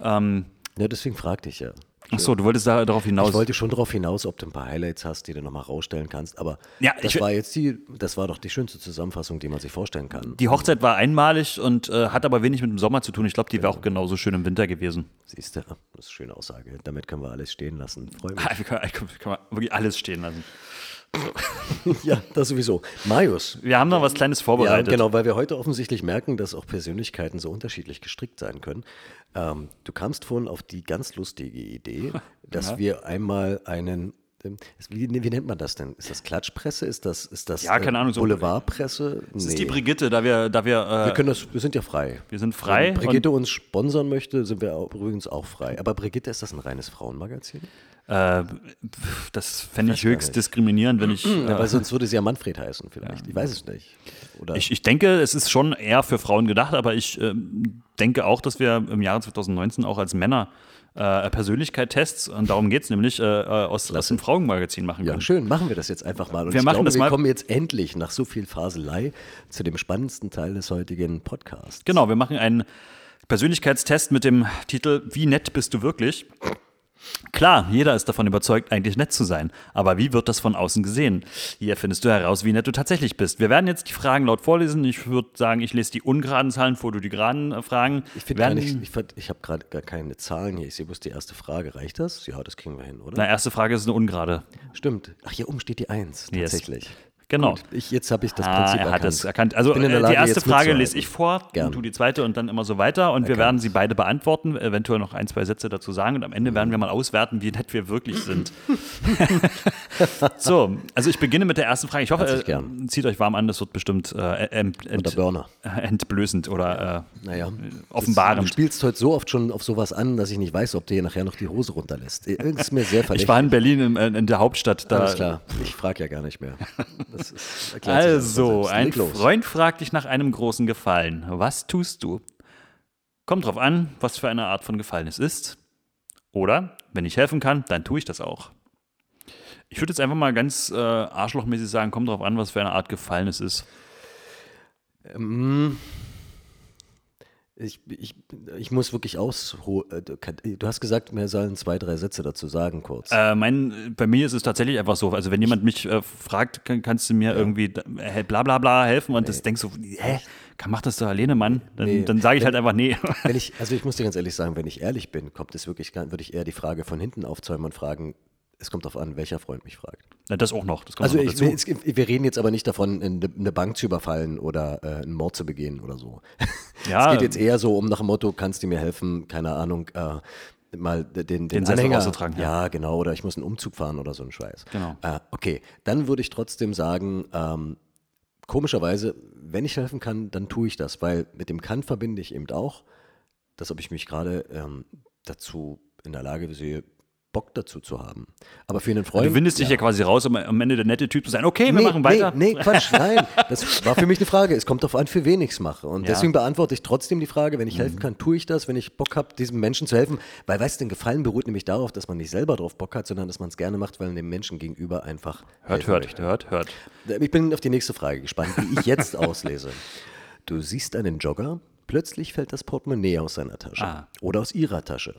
Ähm, Ja, deswegen fragte ich ja. Ach so, du wolltest da, darauf hinaus. Ich wollte schon darauf hinaus, ob du ein paar Highlights hast, die du nochmal rausstellen kannst. Aber Ja, das war jetzt die, das war doch die schönste Zusammenfassung, die man sich vorstellen kann. die Hochzeit war einmalig und äh, hat aber wenig mit dem Sommer zu tun. Ich glaube, die wäre auch genauso schön im Winter gewesen. Siehst du, das ist eine schöne Aussage. Damit können wir alles stehen lassen. Freue mich. Wir können, kann man wirklich alles stehen lassen. ja, das sowieso. Marius. Wir haben noch was Kleines Ja, vorbereitet. genau, weil wir heute offensichtlich merken, dass auch Persönlichkeiten so unterschiedlich gestrickt sein können. Ähm, du kamst vorhin auf die ganz lustige Idee, dass wir einmal einen, wie, wie nennt man das denn? Ist das Klatschpresse? Ist das, ist das Ja, keine Ahnung, so- Boulevardpresse? Das ist die Brigitte, da wir, da wir, äh, Wir, können das, wir sind ja frei. wir sind frei. Wenn Brigitte uns sponsern möchte, sind wir auch, übrigens auch frei. Aber Brigitte, ist das ein reines Frauenmagazin? Äh, das fände ich höchst diskriminierend, wenn ich. Ja, Äh, weil sonst würde sie ja Manfred heißen vielleicht. Ich weiß es nicht. Oder ich, ich denke, es ist schon eher für Frauen gedacht, aber ich ähm, denke auch, dass wir im Jahre 2019 auch als Männer äh, Persönlichkeit-Tests, und darum geht es nämlich, äh, äh, aus, aus dem Frauenmagazin machen ja, können. schön, machen wir das jetzt einfach mal. Und Wir machen glaube, das wir mal. kommen jetzt endlich nach so viel Faselei zu dem spannendsten Teil des heutigen Podcasts. Genau, wir machen einen Persönlichkeitstest mit dem Titel Wie nett bist du wirklich? Klar, jeder ist davon überzeugt, eigentlich nett zu sein. Aber wie wird das von außen gesehen? Hier findest du heraus, wie nett du tatsächlich bist. Wir werden jetzt die Fragen laut vorlesen. Ich würde sagen, ich lese die ungeraden Zahlen vor, du die geraden äh, Fragen. Ich finde gar werden, nicht, ich, ich habe gerade gar keine Zahlen hier. Ich sehe bloß die erste Frage. Reicht das? Ja, das kriegen wir hin, oder? Na, erste Frage ist eine ungerade. Stimmt. Ach, hier oben steht die Eins, Yes. Genau. Gut, ich, jetzt habe ich das Ah, Prinzip er hat erkannt. es erkannt. Also äh, Lage, die erste jetzt Frage lese ich vor, Gern. du die zweite und dann immer so weiter. Und wir werden sie beide beantworten, eventuell noch ein, zwei Sätze dazu sagen. Und am Ende werden wir mal auswerten, wie nett wir wirklich sind. so, also ich beginne mit der ersten Frage. Ich hoffe, äh, zieht euch warm an, das wird bestimmt äh, ent, ent, Burner. entblößend oder äh, Naja, offenbarend. Du spielst heute so oft schon auf sowas an, dass ich nicht weiß, ob du hier nachher noch die Hose runterlässt. Irgendwas mir sehr verdächtig. Ich war in Berlin in, in der Hauptstadt. Da, Alles klar. Ich frage ja gar nicht mehr. Das Also, ein. Freund fragt dich nach einem großen Gefallen. Was tust du? Kommt drauf an, was für eine Art von Gefallen es ist. Oder, wenn ich helfen kann, dann tue ich das auch. Ich würde jetzt einfach mal ganz äh, arschlochmäßig sagen, kommt drauf an, was für eine Art Gefallen es ist. Ich, ich, ich muss wirklich ausholen. Du hast gesagt, mir sollen zwei, drei Sätze dazu sagen, kurz. Äh, mein, bei mir ist es tatsächlich einfach so. Also, wenn jemand mich äh, fragt, kann, kannst du mir irgendwie äh, bla bla bla helfen und das denkst du, hä, kann, mach das doch alleine, Mann. Dann, Nee. dann sage ich halt einfach nee. Wenn ich, also ich muss dir ganz ehrlich sagen, wenn ich ehrlich bin, kommt es wirklich, würde ich eher die Frage von hinten aufzäumen und fragen, es kommt darauf an, welcher Freund mich fragt. Na, das auch noch. Das Also noch ich, es, wir reden jetzt aber nicht davon, eine, eine Bank zu überfallen oder äh, einen Mord zu begehen oder so. Ja. es geht jetzt eher so um nach dem Motto, kannst du mir helfen, keine Ahnung, äh, mal den, den, Den Anhänger rauszutragen, ja. Ja, genau, oder ich muss einen Umzug fahren oder so ein Scheiß. Genau. Äh, okay, dann würde ich trotzdem sagen, ähm, komischerweise, wenn ich helfen kann, dann tue ich das, weil mit dem kann verbinde ich eben auch, dass ob ich mich gerade ähm, dazu in der Lage sehe, Bock dazu zu haben. Aber für einen Freund. du windest dich ja quasi raus, um am Ende der nette Typ zu sein. Okay, wir machen weiter. Nee, nee, Quatsch, nein. Das war für mich eine Frage. Es kommt darauf an, für wen ich es mache. Und Ja. deswegen beantworte ich trotzdem die Frage, wenn ich helfen kann, tue ich das, wenn ich Bock habe, diesem Menschen zu helfen. Weil, weißt du, ein Gefallen beruht nämlich darauf, dass man nicht selber drauf Bock hat, sondern dass man es gerne macht, weil man dem Menschen gegenüber einfach Hört, hört, möchte. hört, hört. Ich bin auf die nächste Frage gespannt, die ich jetzt auslese. Du siehst einen Jogger, plötzlich fällt das Portemonnaie aus seiner Tasche Ah. oder aus ihrer Tasche.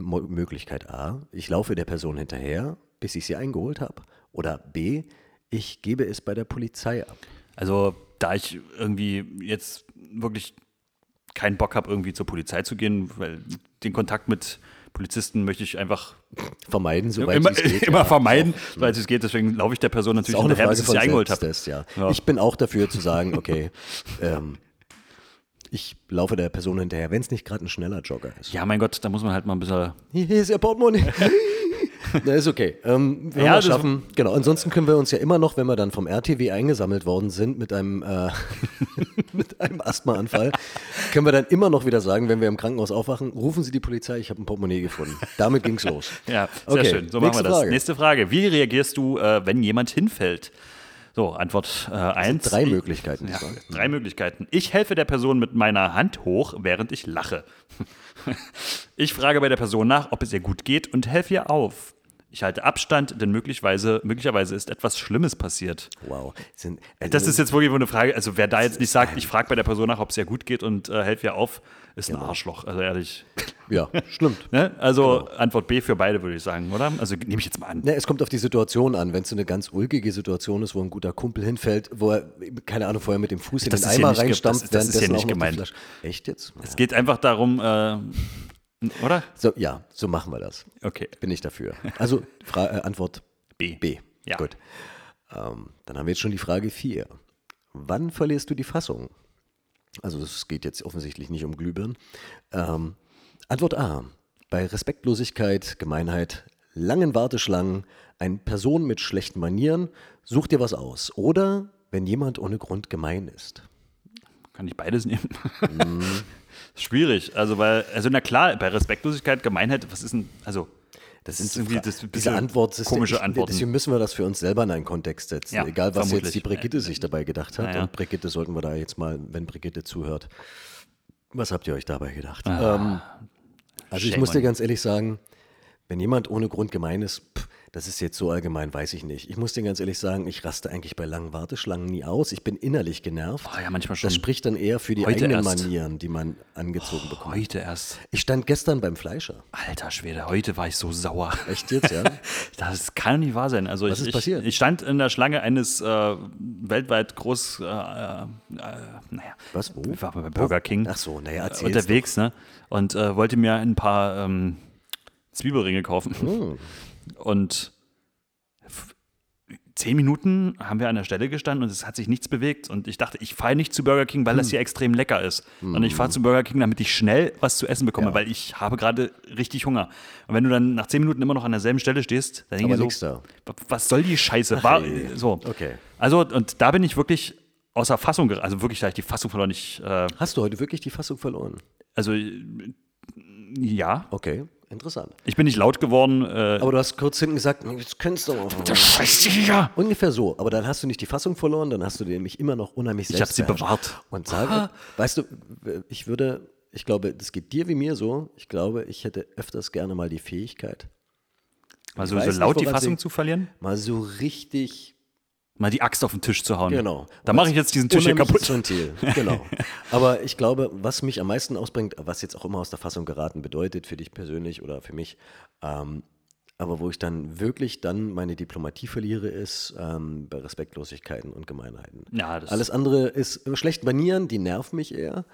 Mo Möglichkeit A, ich laufe der Person hinterher, bis ich sie eingeholt habe. Oder B, ich gebe es bei der Polizei ab. Also, da ich irgendwie jetzt wirklich keinen Bock habe, irgendwie zur Polizei zu gehen, weil den Kontakt mit Polizisten möchte ich einfach Vermeiden, soweit immer, es geht. immer ja. vermeiden, soweit es geht. Deswegen laufe ich der Person natürlich hinterher, bis ich sie eingeholt habe. Ja. Ja. Ich bin auch dafür zu sagen, okay, ähm, ich laufe der Person hinterher, wenn es nicht gerade ein schneller Jogger ist. Ja, mein Gott, da muss man halt mal ein bisschen. Hier ist Ihr Portemonnaie. Na, ist okay. Ähm, wir Ja, schaffen. Genau. Ansonsten können wir uns ja immer noch, wenn wir dann vom RTW eingesammelt worden sind mit einem, äh, mit einem Asthmaanfall, können wir dann immer noch wieder sagen, wenn wir im Krankenhaus aufwachen, rufen Sie die Polizei, ich habe ein Portemonnaie gefunden. Damit ging's los. Ja, sehr Okay, schön. So machen nächste wir das. Frage. Nächste Frage. Wie reagierst du, äh, wenn jemand hinfällt? So, Antwort 1. drei Möglichkeiten Ja, drei Möglichkeiten. Ich helfe der Person mit meiner Hand hoch, während ich lache. Ich frage bei der Person nach, ob es ihr gut geht und helfe ihr auf. Ich halte Abstand, denn möglicherweise, möglicherweise ist etwas Schlimmes passiert. Wow. Sind, äh, Das ist jetzt wirklich wohl eine Frage. Also, wer da jetzt nicht sagt, ich frage bei der Person nach, ob es ihr gut geht und äh, helfe ihr auf, ist Genau. ein Arschloch. Also, ehrlich. Ja, stimmt. Ne? Also, Genau. Antwort B für beide, würde ich sagen, oder? Also, nehme ich jetzt mal an. Ja, es kommt auf die Situation an. Wenn es eine ganz ulkige Situation ist, wo ein guter Kumpel hinfällt, wo er, keine Ahnung, vorher mit dem Fuß in Das den ist hier Eimer ge- reinstampft, das- das ist hier währenddessen nicht gemeint. Echt jetzt? Es geht einfach darum, äh, oder? So, ja, so machen wir das. Okay. Bin ich dafür. Also Fra äh, Antwort B. B. Ja. Gut. Ähm, dann haben wir jetzt schon die Frage 4. Wann verlierst du die Fassung? Also es geht jetzt offensichtlich nicht um Glühbirnen. Ähm, Antwort A. Bei Respektlosigkeit, Gemeinheit, langen Warteschlangen, eine Person mit schlechten Manieren, such dir was aus. Oder wenn jemand ohne Grund gemein ist. Kann ich beides nehmen? Mhm. Schwierig. Also, weil, also na klar, bei Respektlosigkeit, Gemeinheit, was ist denn, also, das ist irgendwie Fra- das diese Antwort komische ich, Antworten. Deswegen müssen wir das für uns selber in einen Kontext setzen. Ja, Egal, was vermutlich. jetzt die Brigitte sich dabei gedacht hat. Ja. Und Brigitte sollten wir da jetzt mal, wenn Brigitte zuhört, was habt ihr euch dabei gedacht? Ah. Ähm, also ich muss dir ganz ehrlich sagen, wenn jemand ohne Grund gemein ist, pff, das ist jetzt so allgemein, weiß ich nicht. Ich muss dir ganz ehrlich sagen, ich raste eigentlich bei langen Warteschlangen nie aus. Ich bin innerlich genervt. Oh, ja, manchmal schon. Das spricht dann eher für die Heute eigenen erst. Manieren, die man angezogen bekommt. Heute erst. Ich stand gestern beim Fleischer. Alter Schwede, heute war ich so sauer. Echt jetzt, ja? Das kann nicht wahr sein. Also Was ich, ist passiert? Ich, ich stand in der Schlange eines äh, weltweit groß, äh, äh, naja, Was, wo? ich war bei Burger King Ach so, naja, äh, erzähl's unterwegs, ne? Und äh, wollte mir ein paar ähm, Zwiebelringe kaufen. Hm. Und zehn Minuten haben wir an der Stelle gestanden und es hat sich nichts bewegt. Und ich dachte, ich fahre nicht zu Burger King, weil das Hm. hier extrem lecker ist. Und ich fahre zu Burger King, damit ich schnell was zu essen bekomme, Ja. weil ich habe gerade richtig Hunger. Und wenn du dann nach zehn Minuten immer noch an derselben Stelle stehst, dann denke ich so, da. wa- was soll die Scheiße? War, ey. so. Okay. Also, und da bin ich wirklich außer Fassung, gera- also wirklich, da habe ich die Fassung verloren. Ich, äh, Hast du heute wirklich die Fassung verloren? also, äh, ja, Okay, interessant. ich bin nicht laut geworden. Äh, Aber du hast kurz hinten gesagt, jetzt könntest du auch. Scheiße, Ungefähr so. Aber dann hast du nicht die Fassung verloren, dann hast du nämlich immer noch unheimlich Ich hab sie bewahrt. Und sage, weißt du, ich würde, ich glaube, das geht dir wie mir so. Ich glaube, ich hätte öfters gerne mal die Fähigkeit, weiß so nicht, laut die woran Fassung sie- zu verlieren? mal so richtig mal die Axt auf den Tisch zu hauen. Genau. Da mache ich jetzt diesen Tisch hier kaputt. Ventil. Genau. Aber ich glaube, was mich am meisten ausbringt, was jetzt auch immer aus der Fassung geraten bedeutet, für dich persönlich oder für mich, ähm, aber wo ich dann wirklich dann meine Diplomatie verliere, ist ähm, bei Respektlosigkeiten und Gemeinheiten. Ja, das- Alles andere ist äh, schlechte Manieren, die nerven mich eher.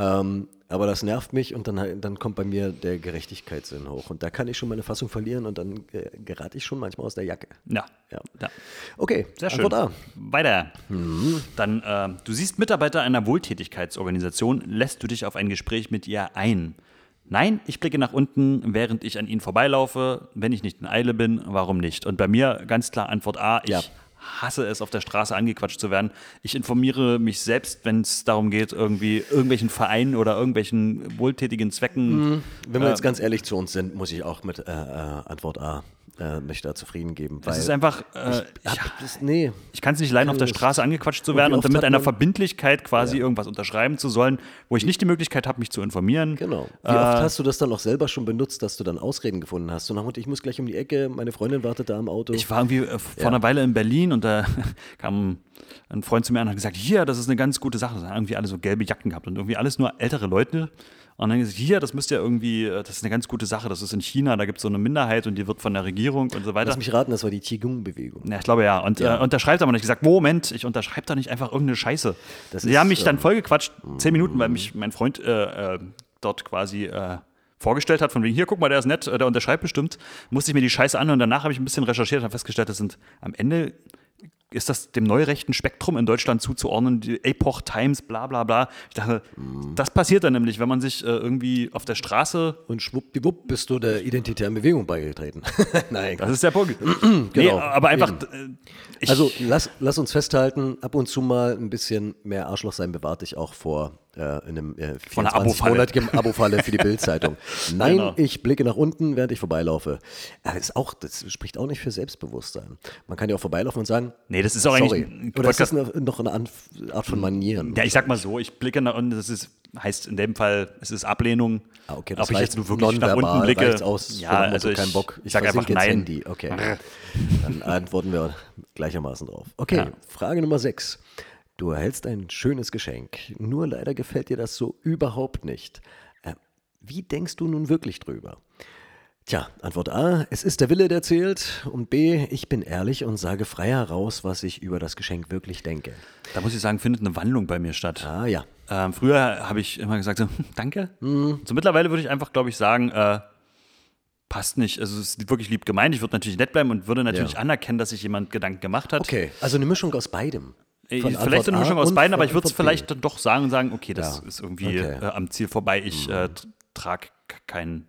Ähm, aber das nervt mich und dann, dann kommt bei mir der Gerechtigkeitssinn hoch. Und da kann ich schon meine Fassung verlieren und dann äh, gerate ich schon manchmal aus der Jacke. Ja. Ja. ja. Okay, Sehr schön. Antwort A. Weiter. Mhm. Dann, äh, du siehst Mitarbeiter einer Wohltätigkeitsorganisation, lässt du dich auf ein Gespräch mit ihr ein? Nein, ich blicke nach unten, während ich an ihnen vorbeilaufe. Wenn ich nicht in Eile bin, warum nicht? Und bei mir ganz klar Antwort A, ich Ja. Hasse es, auf der Straße angequatscht zu werden. Ich informiere mich selbst, wenn es darum geht, irgendwie irgendwelchen Vereinen oder irgendwelchen wohltätigen Zwecken. Wenn wir jetzt ganz ehrlich zu uns sind, muss ich auch mit äh, äh, Antwort A äh, mich da zufrieden geben. Es ist einfach, äh, ich, ich, das, nee, ich kann es nicht leiden, auf der Straße angequatscht zu werden und dann mit einer Verbindlichkeit quasi irgendwas unterschreiben zu sollen, wo ich nicht die Möglichkeit habe, mich zu informieren. genau. Wie Äh, oft hast du das dann auch selber schon benutzt, dass du dann Ausreden gefunden hast? Und nach ich muss gleich um die Ecke, meine Freundin wartet da am Auto. Ich war irgendwie äh, vor einer Weile in Berlin und da kam ein Freund zu mir und hat gesagt, hier, das ist eine ganz gute Sache. Da haben irgendwie alle so gelbe Jacken gehabt und irgendwie alles nur ältere Leute. Und dann gesagt, hier, das müsst ihr irgendwie, äh, das ist eine ganz gute Sache. Das ist in China, da gibt es so eine Minderheit und die wird von der Regierung und so weiter. Lass mich raten, das war die Qigong-Bewegung. Ja, ich glaube ja. Und Ja. Äh, unterschreibt aber nicht. Ich gesagt, Moment, ich unterschreibe doch nicht einfach irgendeine Scheiße. Das Sie ist, haben mich dann ähm, vollgequatscht, zehn Minuten, weil mich mein Freund äh, äh, dort quasi äh, vorgestellt hat, von wegen, hier, guck mal, der ist nett, äh, der unterschreibt bestimmt. Musste ich mir die Scheiße anhören. Danach habe ich ein bisschen recherchiert und habe festgestellt, das sind am Ende ist das dem neurechten Spektrum in Deutschland zuzuordnen, die Epoch Times, bla bla bla. Ich dachte, das passiert dann nämlich, wenn man sich äh, irgendwie auf der Straße Und schwuppdiwupp bist du der identitären Bewegung beigetreten. Nein, das ist der Punkt. nee, Genau, aber einfach. äh, Also lass, lass uns festhalten, ab und zu mal ein bisschen mehr Arschloch sein bewahrt dich auch vor äh, einem äh, Vor einer Abo-Falle. 24-monatigen Abo-Falle für die Bildzeitung. Nein, Genau. ich blicke nach unten, während ich vorbeilaufe. Das, ist auch, das spricht auch nicht für Selbstbewusstsein. Man kann ja auch vorbeilaufen und sagen, Nee, das ist auch sorry. eigentlich- Oder ist das eine, noch eine Art von Manieren? Ja, ich sag mal so, ich blicke nach unten, das ist, heißt in dem Fall, es ist Ablehnung. Ah, okay, das Ob ich jetzt nur wirklich nach unten blicke. aus, ja, also ich, kein Bock, ich sag einfach nein. Handy. Okay, dann antworten wir gleichermaßen drauf. Okay, Ja. Frage Nummer 6. Du erhältst ein schönes Geschenk, nur leider gefällt dir das so überhaupt nicht. Äh, wie denkst du nun wirklich drüber? Tja, Antwort A, es ist der Wille, der zählt. Und B, ich bin ehrlich und sage frei heraus, was ich über das Geschenk wirklich denke. Da muss ich sagen, findet eine Wandlung bei mir statt. Ah ja, Ähm, früher habe ich immer gesagt, so, danke. Mhm. So mittlerweile würde ich einfach, glaube ich, sagen, äh, passt nicht. Also es ist wirklich lieb gemeint. Ich würde natürlich nett bleiben und würde natürlich Ja. anerkennen, dass sich jemand Gedanken gemacht hat. okay. Also eine Mischung aus beidem. Äh, Vielleicht Antwort eine A Mischung aus beiden, aber ich würde es vielleicht dann doch sagen und sagen, okay, das Ja. ist irgendwie Okay. Mhm. äh, am Ziel vorbei. Ich äh, tr- trage keinen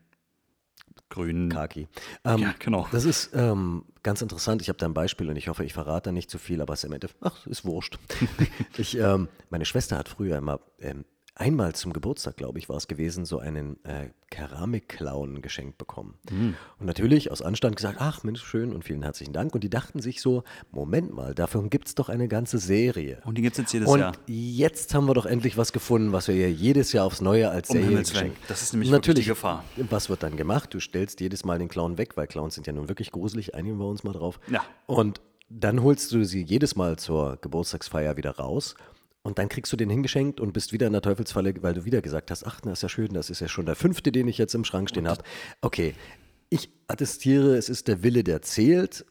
grünen. Kaki. Ähm, Ja, genau. Das ist ähm, ganz interessant. Ich habe da ein Beispiel und ich hoffe, ich verrate da nicht zu viel, aber es ist im Endeffekt, ach, ist wurscht. ich, ähm, meine Schwester hat früher immer, ähm, einmal zum Geburtstag, glaube ich, war es gewesen, so einen äh, Keramikclown geschenkt bekommen. Hm. Und natürlich aus Anstand gesagt, ach Mensch, schön und vielen herzlichen Dank. Und die dachten sich so, Moment mal, davon gibt es doch eine ganze Serie. Und die gibt es jetzt jedes Und Jahr. jetzt haben wir doch endlich was gefunden, was wir ja jedes Jahr aufs Neue als Um Serie Himmels geschenkt. Das ist nämlich Natürlich, die Gefahr. Was wird dann gemacht? Du stellst jedes Mal den Clown weg, weil Clowns sind ja nun wirklich gruselig, einigen wir uns mal drauf. Ja. Und dann holst du sie jedes Mal zur Geburtstagsfeier wieder raus. Und dann kriegst du den hingeschenkt und bist wieder in der Teufelsfalle, weil du wieder gesagt hast, ach, das ist ja schön, das ist ja schon der fünfte, den ich jetzt im Schrank stehen habe. Okay, ich attestiere, es ist der Wille, der zählt.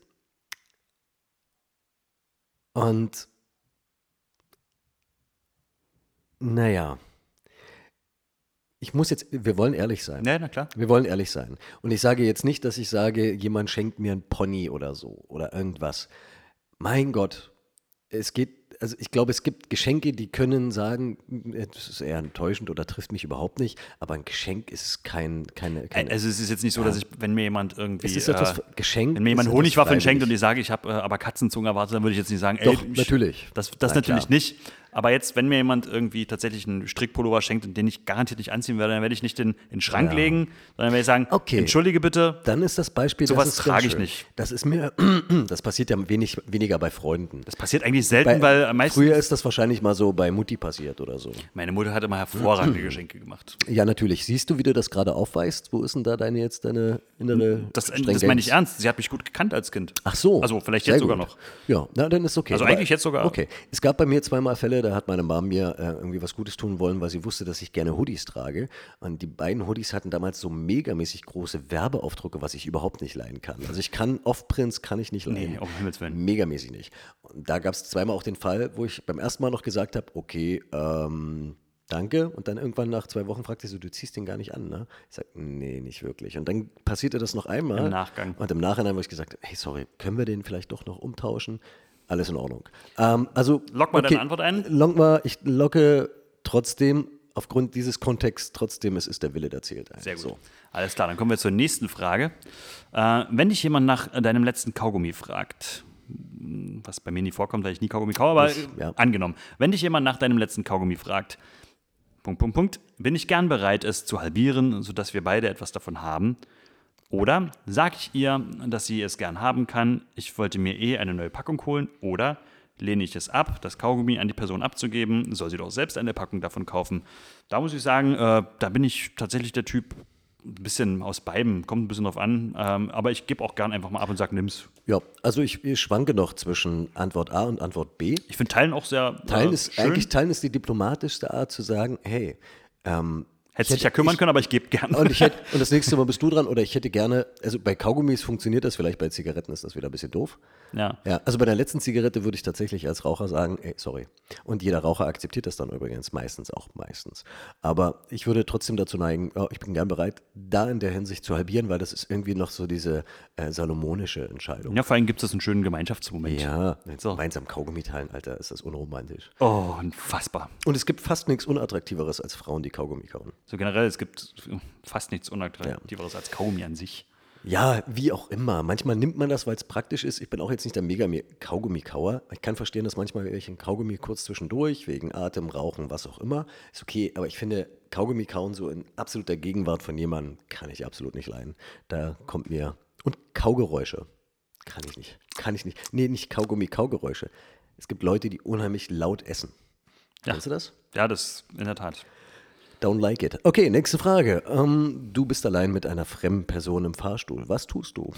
Und naja, ich muss jetzt, wir wollen ehrlich sein. Ja, na klar. Wir wollen ehrlich sein. Und ich sage jetzt nicht, dass ich sage, jemand schenkt mir ein Pony oder so oder irgendwas. Mein Gott, es geht, also ich glaube, es gibt Geschenke, die können sagen, das ist eher enttäuschend oder trifft mich überhaupt nicht, aber ein Geschenk ist kein, keine, keine Also es ist jetzt nicht so, dass ich, wenn mir jemand irgendwie, es ist etwas äh, Geschenk. wenn mir jemand Honigwaffeln schenkt und ich sage, ich habe äh, aber Katzenzunge erwartet, dann würde ich jetzt nicht sagen, ey, Doch, ich, natürlich. Das, das Na natürlich klar. nicht. Aber jetzt, wenn mir jemand irgendwie tatsächlich einen Strickpullover schenkt und den ich garantiert nicht anziehen werde, dann werde ich nicht den in den Schrank Ja. legen, sondern werde ich sagen, Okay. entschuldige bitte, Dann ist das Beispiel, Sowas das trage ich nicht. Das ist mir, das passiert ja wenig, weniger bei Freunden. das passiert eigentlich selten, Bei, weil meistens. Früher ist das wahrscheinlich mal so bei Mutti passiert oder so. Meine Mutter hat immer hervorragende Geschenke gemacht. Ja, natürlich. Siehst du, wie du das gerade aufweist? Wo ist denn da deine jetzt deine innere Das, das meine ich ernst. Sie hat mich gut gekannt als Kind. Ach so. Also vielleicht jetzt sogar noch. Ja, na, dann ist okay. Also eigentlich jetzt sogar. Okay. Es gab bei mir zweimal Fälle, da hat meine Mom mir äh, irgendwie was Gutes tun wollen, weil sie wusste, dass ich gerne Hoodies trage. Und die beiden Hoodies hatten damals so megamäßig große Werbeaufdrucke, was ich überhaupt nicht leiden kann. Also ich kann Off-Prints kann ich nicht leiden. Nee, um Himmels Willen. Megamäßig nicht. Und da gab es zweimal auch den Fall, wo ich beim ersten Mal noch gesagt habe, okay, ähm, danke. Und dann irgendwann nach zwei Wochen fragte sie so, du ziehst den gar nicht an, ne? Ich sage, nee, nicht wirklich. Und dann passierte das noch einmal. Im Nachgang. Und im Nachhinein habe ich gesagt, hey, sorry, können wir den vielleicht doch noch umtauschen? Alles in Ordnung. Ähm, also, Lock mal deine Antwort ein. Lock mal, ich locke trotzdem, aufgrund dieses Kontexts, trotzdem, es ist der Wille, der zählt. Sehr gut. So. Alles klar, dann kommen wir zur nächsten Frage. Äh, wenn dich jemand nach deinem letzten Kaugummi fragt, was bei mir nie vorkommt, weil ich nie Kaugummi kaue, aber Ich- ja. angenommen, wenn dich jemand nach deinem letzten Kaugummi fragt, Punkt, Punkt, Punkt, bin ich gern bereit, es zu halbieren, sodass wir beide etwas davon haben. Oder sage ich ihr, dass sie es gern haben kann, ich wollte mir eh eine neue Packung holen. Oder lehne ich es ab, das Kaugummi an die Person abzugeben, soll sie doch selbst eine Packung davon kaufen. Da muss ich sagen, äh, da bin ich tatsächlich der Typ, ein bisschen aus beidem, kommt ein bisschen drauf an. Ähm, aber ich gebe auch gern einfach mal ab und sage, nimm's. Ja, also ich, ich schwanke noch zwischen Antwort A und Antwort B. Ich finde Teilen auch sehr Teilen äh, ist schön. eigentlich Teilen ist die diplomatischste Art zu sagen, hey, ähm, Hätte ich sich ja kümmern können, aber ich gebe gern. und ich hätte und das nächste Mal bist du dran oder ich hätte gerne, also bei Kaugummis funktioniert das vielleicht, bei Zigaretten ist das wieder ein bisschen doof. ja. Ja, also bei der letzten Zigarette würde ich tatsächlich als Raucher sagen, ey, sorry. Und jeder Raucher akzeptiert das dann übrigens, meistens auch meistens. Aber ich würde trotzdem dazu neigen, ja, ich bin gern bereit, da in der Hinsicht zu halbieren, weil das ist irgendwie noch so diese äh, salomonische Entscheidung. ja, vor allem gibt es einen schönen Gemeinschaftsmoment. Ja, So. gemeinsam Kaugummi teilen, Alter, ist das unromantisch. Oh, unfassbar. Und es gibt fast nichts Unattraktiveres als Frauen, die Kaugummi kauen. So generell, es gibt fast nichts Unattraktiveres als Kaugummi an sich. Ja, wie auch immer. Manchmal nimmt man das, weil es praktisch ist. Ich bin auch jetzt nicht der mega Kaugummi-Kauer. Ich kann verstehen, dass manchmal welche ein Kaugummi kurz zwischendurch, wegen Atem, Rauchen, was auch immer. Ist okay, aber ich finde, Kaugummi kauen so in absoluter Gegenwart von jemandem kann ich absolut nicht leiden. Da kommt mir. Und Kaugeräusche. Kann ich nicht. Kann ich nicht. Nee, nicht Kaugummi, Kaugeräusche. Es gibt Leute, die unheimlich laut essen. Ja. Kennst du das? Ja, das in der Tat. Don't like it. Okay, nächste Frage. Ähm, du bist allein mit einer fremden Person im Fahrstuhl. Was tust du?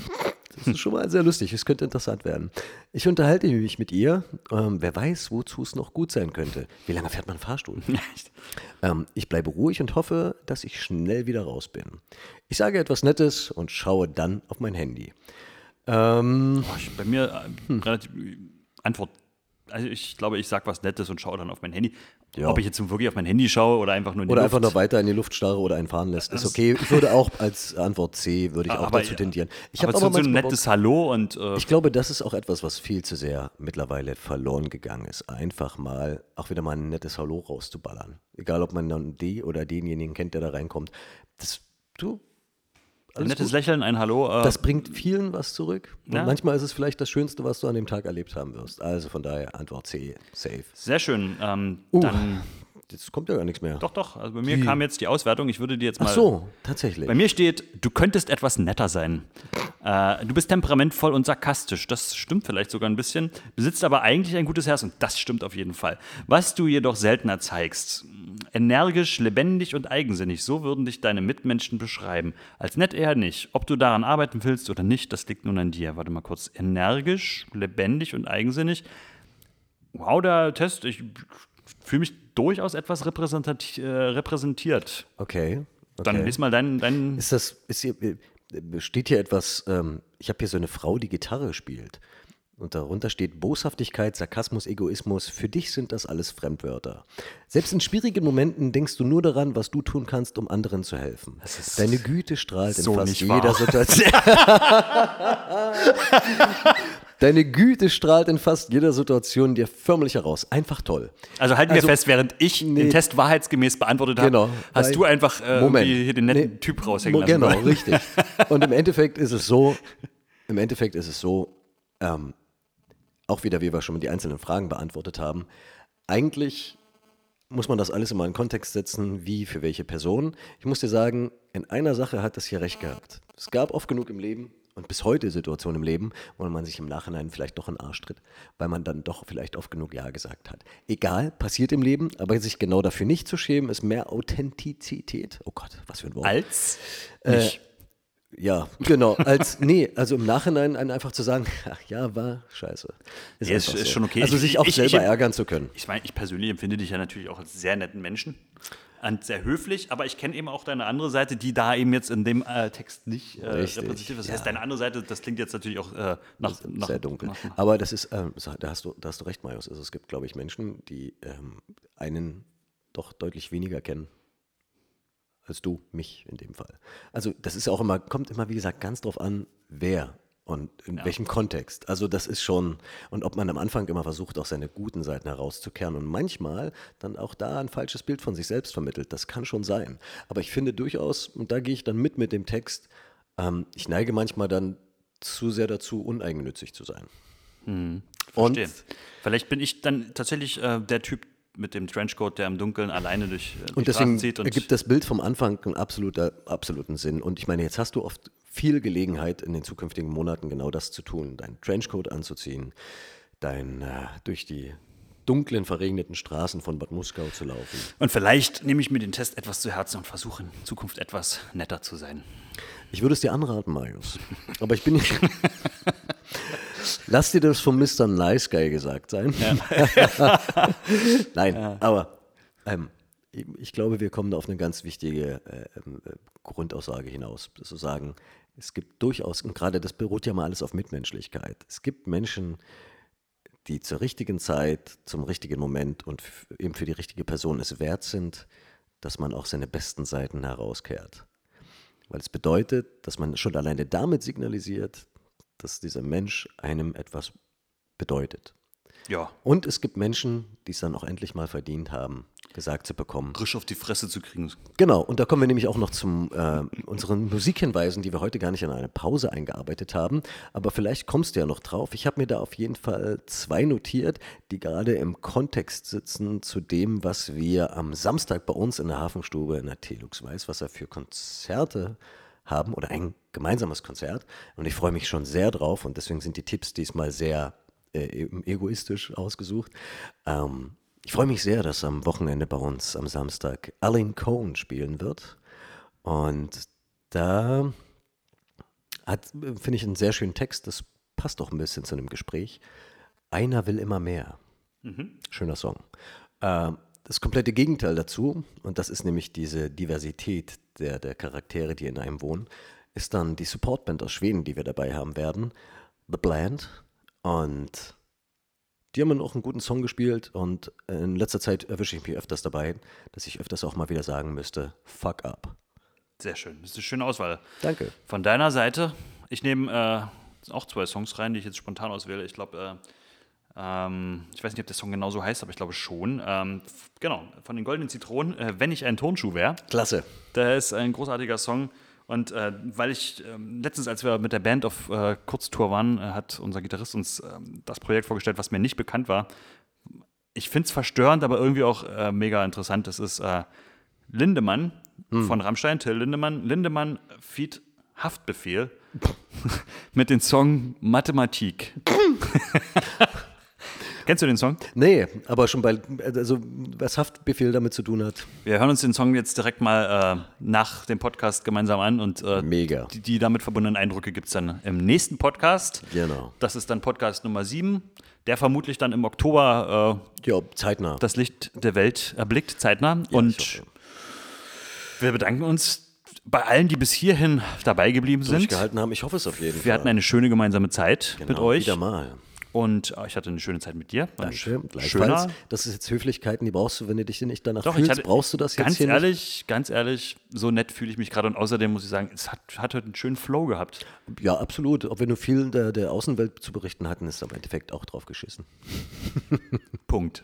Das ist schon mal sehr lustig. Es könnte interessant werden. Ich unterhalte mich mit ihr. Ähm, wer weiß, wozu es noch gut sein könnte. Wie lange fährt man Fahrstuhl? Ähm, ich bleibe ruhig und hoffe, dass ich schnell wieder raus bin. Ich sage etwas Nettes und schaue dann auf mein Handy. Ähm, ich, bei mir äh, relativ Antwort. Also ich glaube, ich sage was Nettes und schaue dann auf mein Handy. Ja. Ob ich jetzt wirklich auf mein Handy schaue oder einfach nur in die oder Luft. einfach nur weiter in die Luft starre oder einen fahren lässt. Ist okay. Ich würde auch als Antwort C, würde ich auch aber, dazu tendieren. Ich aber habe so, aber so ein nettes Hallo und äh, Ich glaube, das ist auch etwas, was viel zu sehr mittlerweile verloren gegangen ist. Einfach mal, auch wieder mal ein nettes Hallo rauszuballern. Egal, ob man dann die oder denjenigen kennt, der da reinkommt. Das, du, ein nettes gut. Lächeln, ein Hallo. Äh, das bringt vielen was zurück. Und Ja. manchmal ist es vielleicht das Schönste, was du an dem Tag erlebt haben wirst. Also von daher Antwort C, safe. sehr schön. Ähm, Uh. Dann, Jetzt kommt ja gar nichts mehr. doch, doch. Also bei mir Wie? kam jetzt die Auswertung. Ich würde dir jetzt mal. Ach so, tatsächlich. Bei mir steht, du könntest etwas netter sein. Äh, du bist temperamentvoll und sarkastisch. Das stimmt vielleicht sogar ein bisschen. Besitzt aber eigentlich ein gutes Herz und das stimmt auf jeden Fall. Was du jedoch seltener zeigst. Energisch, lebendig und eigensinnig. So würden dich deine Mitmenschen beschreiben. Als nett eher nicht. Ob du daran arbeiten willst oder nicht, das liegt nun an dir. Warte mal kurz. Energisch, lebendig und eigensinnig. Wow, der Test. Ich fühle mich durchaus etwas repräsentati- äh, repräsentiert. Okay. Dann okay. lies mal deinen. deinen Ist das, ist hier, äh, steht hier etwas, ähm, ich habe hier so eine Frau, die Gitarre spielt. Und darunter steht Boshaftigkeit, Sarkasmus, Egoismus. Für dich sind das alles Fremdwörter. Selbst in schwierigen Momenten denkst du nur daran, was du tun kannst, um anderen zu helfen. Deine Güte strahlt in so fast nicht jeder wahr. Situation. Deine Güte strahlt in fast jeder Situation dir förmlich heraus. Einfach toll. Also halten Also- wir fest, während ich Nee. den Test wahrheitsgemäß beantwortet habe, Genau. hast du einfach äh, Moment. hier den netten Nee. Typ raushängen lassen. Genau, richtig. Und im Endeffekt ist es so, im Endeffekt ist es so, ähm, auch wieder, wie wir schon die einzelnen Fragen beantwortet haben, eigentlich muss man das alles immer in Kontext setzen, wie für welche Person. Ich muss dir sagen, in einer Sache hat das hier recht gehabt. Es gab oft genug im Leben, und bis heute Situationen im Leben, wo man sich im Nachhinein vielleicht doch in den Arsch tritt, weil man dann doch vielleicht oft genug Ja gesagt hat. Egal, passiert im Leben, aber sich genau dafür nicht zu schämen, ist mehr Authentizität. Oh Gott, was für ein Wort. Als Äh, nicht. Ja, genau. Als, nee, also im Nachhinein einfach zu sagen, ach ja, war scheiße. Ist, Ja, ist- einfach ist schon okay. Also Ich- sich auch ich- selber ich- ärgern zu können. Ich meine, ich persönlich empfinde dich ja natürlich auch als sehr netten Menschen und sehr höflich, aber ich kenne eben auch deine andere Seite, die da eben jetzt in dem äh, Text nicht äh, Richtig, repräsentiert wird. Das ja. heißt, deine andere Seite, das klingt jetzt natürlich auch äh, nach, nach sehr dunkel. Nach, Aber das ist, ähm, so- da, hast du, da hast du recht, Marius. Also es gibt, glaube ich, Menschen, die ähm, einen doch deutlich weniger kennen als du, mich in dem Fall. Also das ist ja auch immer, kommt immer, wie gesagt, ganz drauf an, wer und in welchem Kontext. Also das ist schon, und ob man am Anfang immer versucht, auch seine guten Seiten herauszukehren und manchmal dann auch da ein falsches Bild von sich selbst vermittelt, das kann schon sein. Aber ich finde durchaus, und da gehe ich dann mit mit dem Text, ähm, ich neige manchmal dann zu sehr dazu, uneigennützig zu sein. Und Verstehe. Vielleicht bin ich dann tatsächlich äh, der Typ mit dem Trenchcoat, der im Dunkeln alleine durch äh, die Und deswegen zieht. Und ergibt das Bild vom Anfang einen absoluter, absoluten Sinn. Und ich meine, jetzt hast du oft viel Gelegenheit in den zukünftigen Monaten genau das zu tun, deinen Trenchcoat anzuziehen, dein äh, durch die dunklen, verregneten Straßen von Bad Muskau zu laufen. und vielleicht nehme ich mir den Test etwas zu Herzen und versuche in Zukunft etwas netter zu sein. Ich würde es dir anraten, Marius. Aber ich bin nicht. Lass dir das vom Mr. Nice Guy gesagt sein. Nein, aber ähm, ich- glaube, wir kommen da auf eine ganz wichtige äh, ähm, äh, Grundaussage hinaus. Zu sagen, es gibt durchaus, und gerade das beruht ja mal alles auf Mitmenschlichkeit. Es gibt Menschen, die zur richtigen Zeit, zum richtigen Moment und eben für die richtige Person es wert sind, dass man auch seine besten Seiten herauskehrt. Weil es bedeutet, dass man schon alleine damit signalisiert, dass dieser Mensch einem etwas bedeutet. Ja, Und es gibt Menschen, die es dann auch endlich mal verdient haben, gesagt zu bekommen. frisch auf die Fresse zu kriegen. Genau, und da kommen wir nämlich auch noch zu äh, unseren Musikhinweisen, die wir heute gar nicht in eine Pause eingearbeitet haben. Aber vielleicht kommst du ja noch drauf. Ich habe mir da auf jeden Fall zwei notiert, die gerade im Kontext sitzen zu dem, was wir am Samstag bei uns in der Hafenstube in der Telux Weißwasser für Konzerte haben oder ein gemeinsames Konzert. Und ich freue mich schon sehr drauf und deswegen sind die Tipps diesmal sehr äh, egoistisch ausgesucht. Ähm, ich freue mich sehr, dass am Wochenende bei uns am Samstag Alan Cohn spielen wird. Und da hat, finde ich, einen sehr schönen Text. Das passt auch ein bisschen zu einem Gespräch. Einer will immer mehr. Schöner Song. Ähm, das komplette Gegenteil dazu, und das ist nämlich diese Diversität der, der Charaktere, die in einem wohnen, ist dann die Supportband aus Schweden, die wir dabei haben werden. The Bland. Und die haben auch einen guten Song gespielt und in letzter Zeit erwische ich mich öfters dabei, dass ich öfters auch mal wieder sagen müsste, fuck up. Sehr schön. Das ist eine schöne Auswahl. Danke. Von deiner Seite, ich nehme äh, auch zwei Songs rein, die ich jetzt spontan auswähle. Ich glaube, äh, ähm, ich weiß nicht, ob der Song genau so heißt, aber ich glaube schon. Ähm, genau, von den Goldenen Zitronen, äh, Wenn ich ein Turnschuh wäre. Klasse. Der ist ein großartiger Song. Und äh, weil ich ähm, letztens, als wir mit der Band auf äh, Kurztour waren, äh, hat unser Gitarrist uns ähm, das Projekt vorgestellt, was mir nicht bekannt war. Ich finde es verstörend, aber irgendwie auch äh, mega interessant. Das ist äh, Lindemann von Rammstein, Till Lindemann. Lindemann feat Haftbefehl mit dem Song Mathematik. Kennst du den Song? Nee, aber schon bei, also was Haftbefehl damit zu tun hat, Wir hören uns den Song jetzt direkt mal äh, nach dem Podcast gemeinsam an und äh, Mega. die, die damit verbundenen Eindrücke gibt es dann im nächsten Podcast. Genau. Das ist dann Podcast Nummer 7, der vermutlich dann im Oktober äh, ja, zeitnah. das Licht der Welt erblickt, zeitnah. Ja, und wir bedanken uns bei allen, die bis hierhin dabei geblieben sind. durchgehalten haben. Ich hoffe es auf jeden Fall. Wir hatten eine schöne gemeinsame Zeit genau, mit euch. Wieder mal. Und äh, ich hatte eine schöne Zeit mit dir. Danke. Schöner. Gleichfalls. Das ist jetzt Höflichkeiten, die brauchst du, wenn du dich nicht danach Doch, fühlst. hatte, brauchst du das jetzt ganz hier ehrlich, ganz ehrlich, so nett fühle ich mich gerade und außerdem muss ich sagen, es hat, hat heute einen schönen Flow gehabt. nicht? Ja, absolut. Ob wir nur viel der, der Außenwelt zu berichten hatten, ist am Endeffekt auch drauf geschissen. Punkt.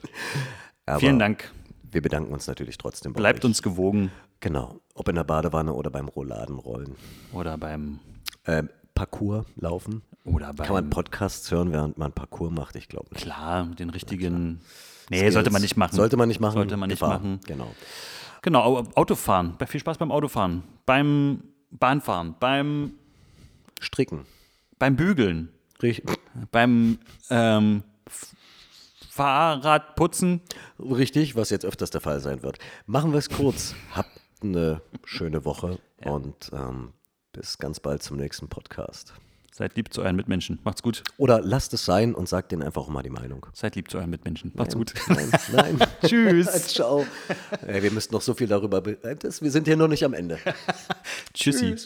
Aber Vielen Dank. Wir bedanken uns natürlich trotzdem. bei Bleibt euch. uns gewogen Genau. Ob in der Badewanne oder beim Rouladenrollen. oder beim Ähm, Parcours laufen. oder beim Kann man Podcasts hören, während man Parcours macht? Ich glaube nicht. klar den richtigen. Nee, Skills. sollte man nicht machen. Sollte man nicht machen. Sollte man nicht Gefahr. machen. Genau. Genau, Au- Autofahren. Bei- Viel Spaß beim Autofahren, beim Bahnfahren, beim Stricken. beim Bügeln, Richtig, beim ähm, Fahrradputzen. richtig, was jetzt öfters der Fall sein wird. Machen wir es kurz. Habt eine schöne Woche und ähm, bis ganz bald zum nächsten Podcast. Seid lieb zu euren Mitmenschen. Macht's gut. Oder lasst es sein und sagt denen einfach mal die Meinung. Seid lieb zu euren Mitmenschen. Macht's gut. Nein, nein. Tschüss. Ciao. Ey, wir müssten noch so viel darüber. Be das, wir sind hier noch nicht am Ende. Tschüssi.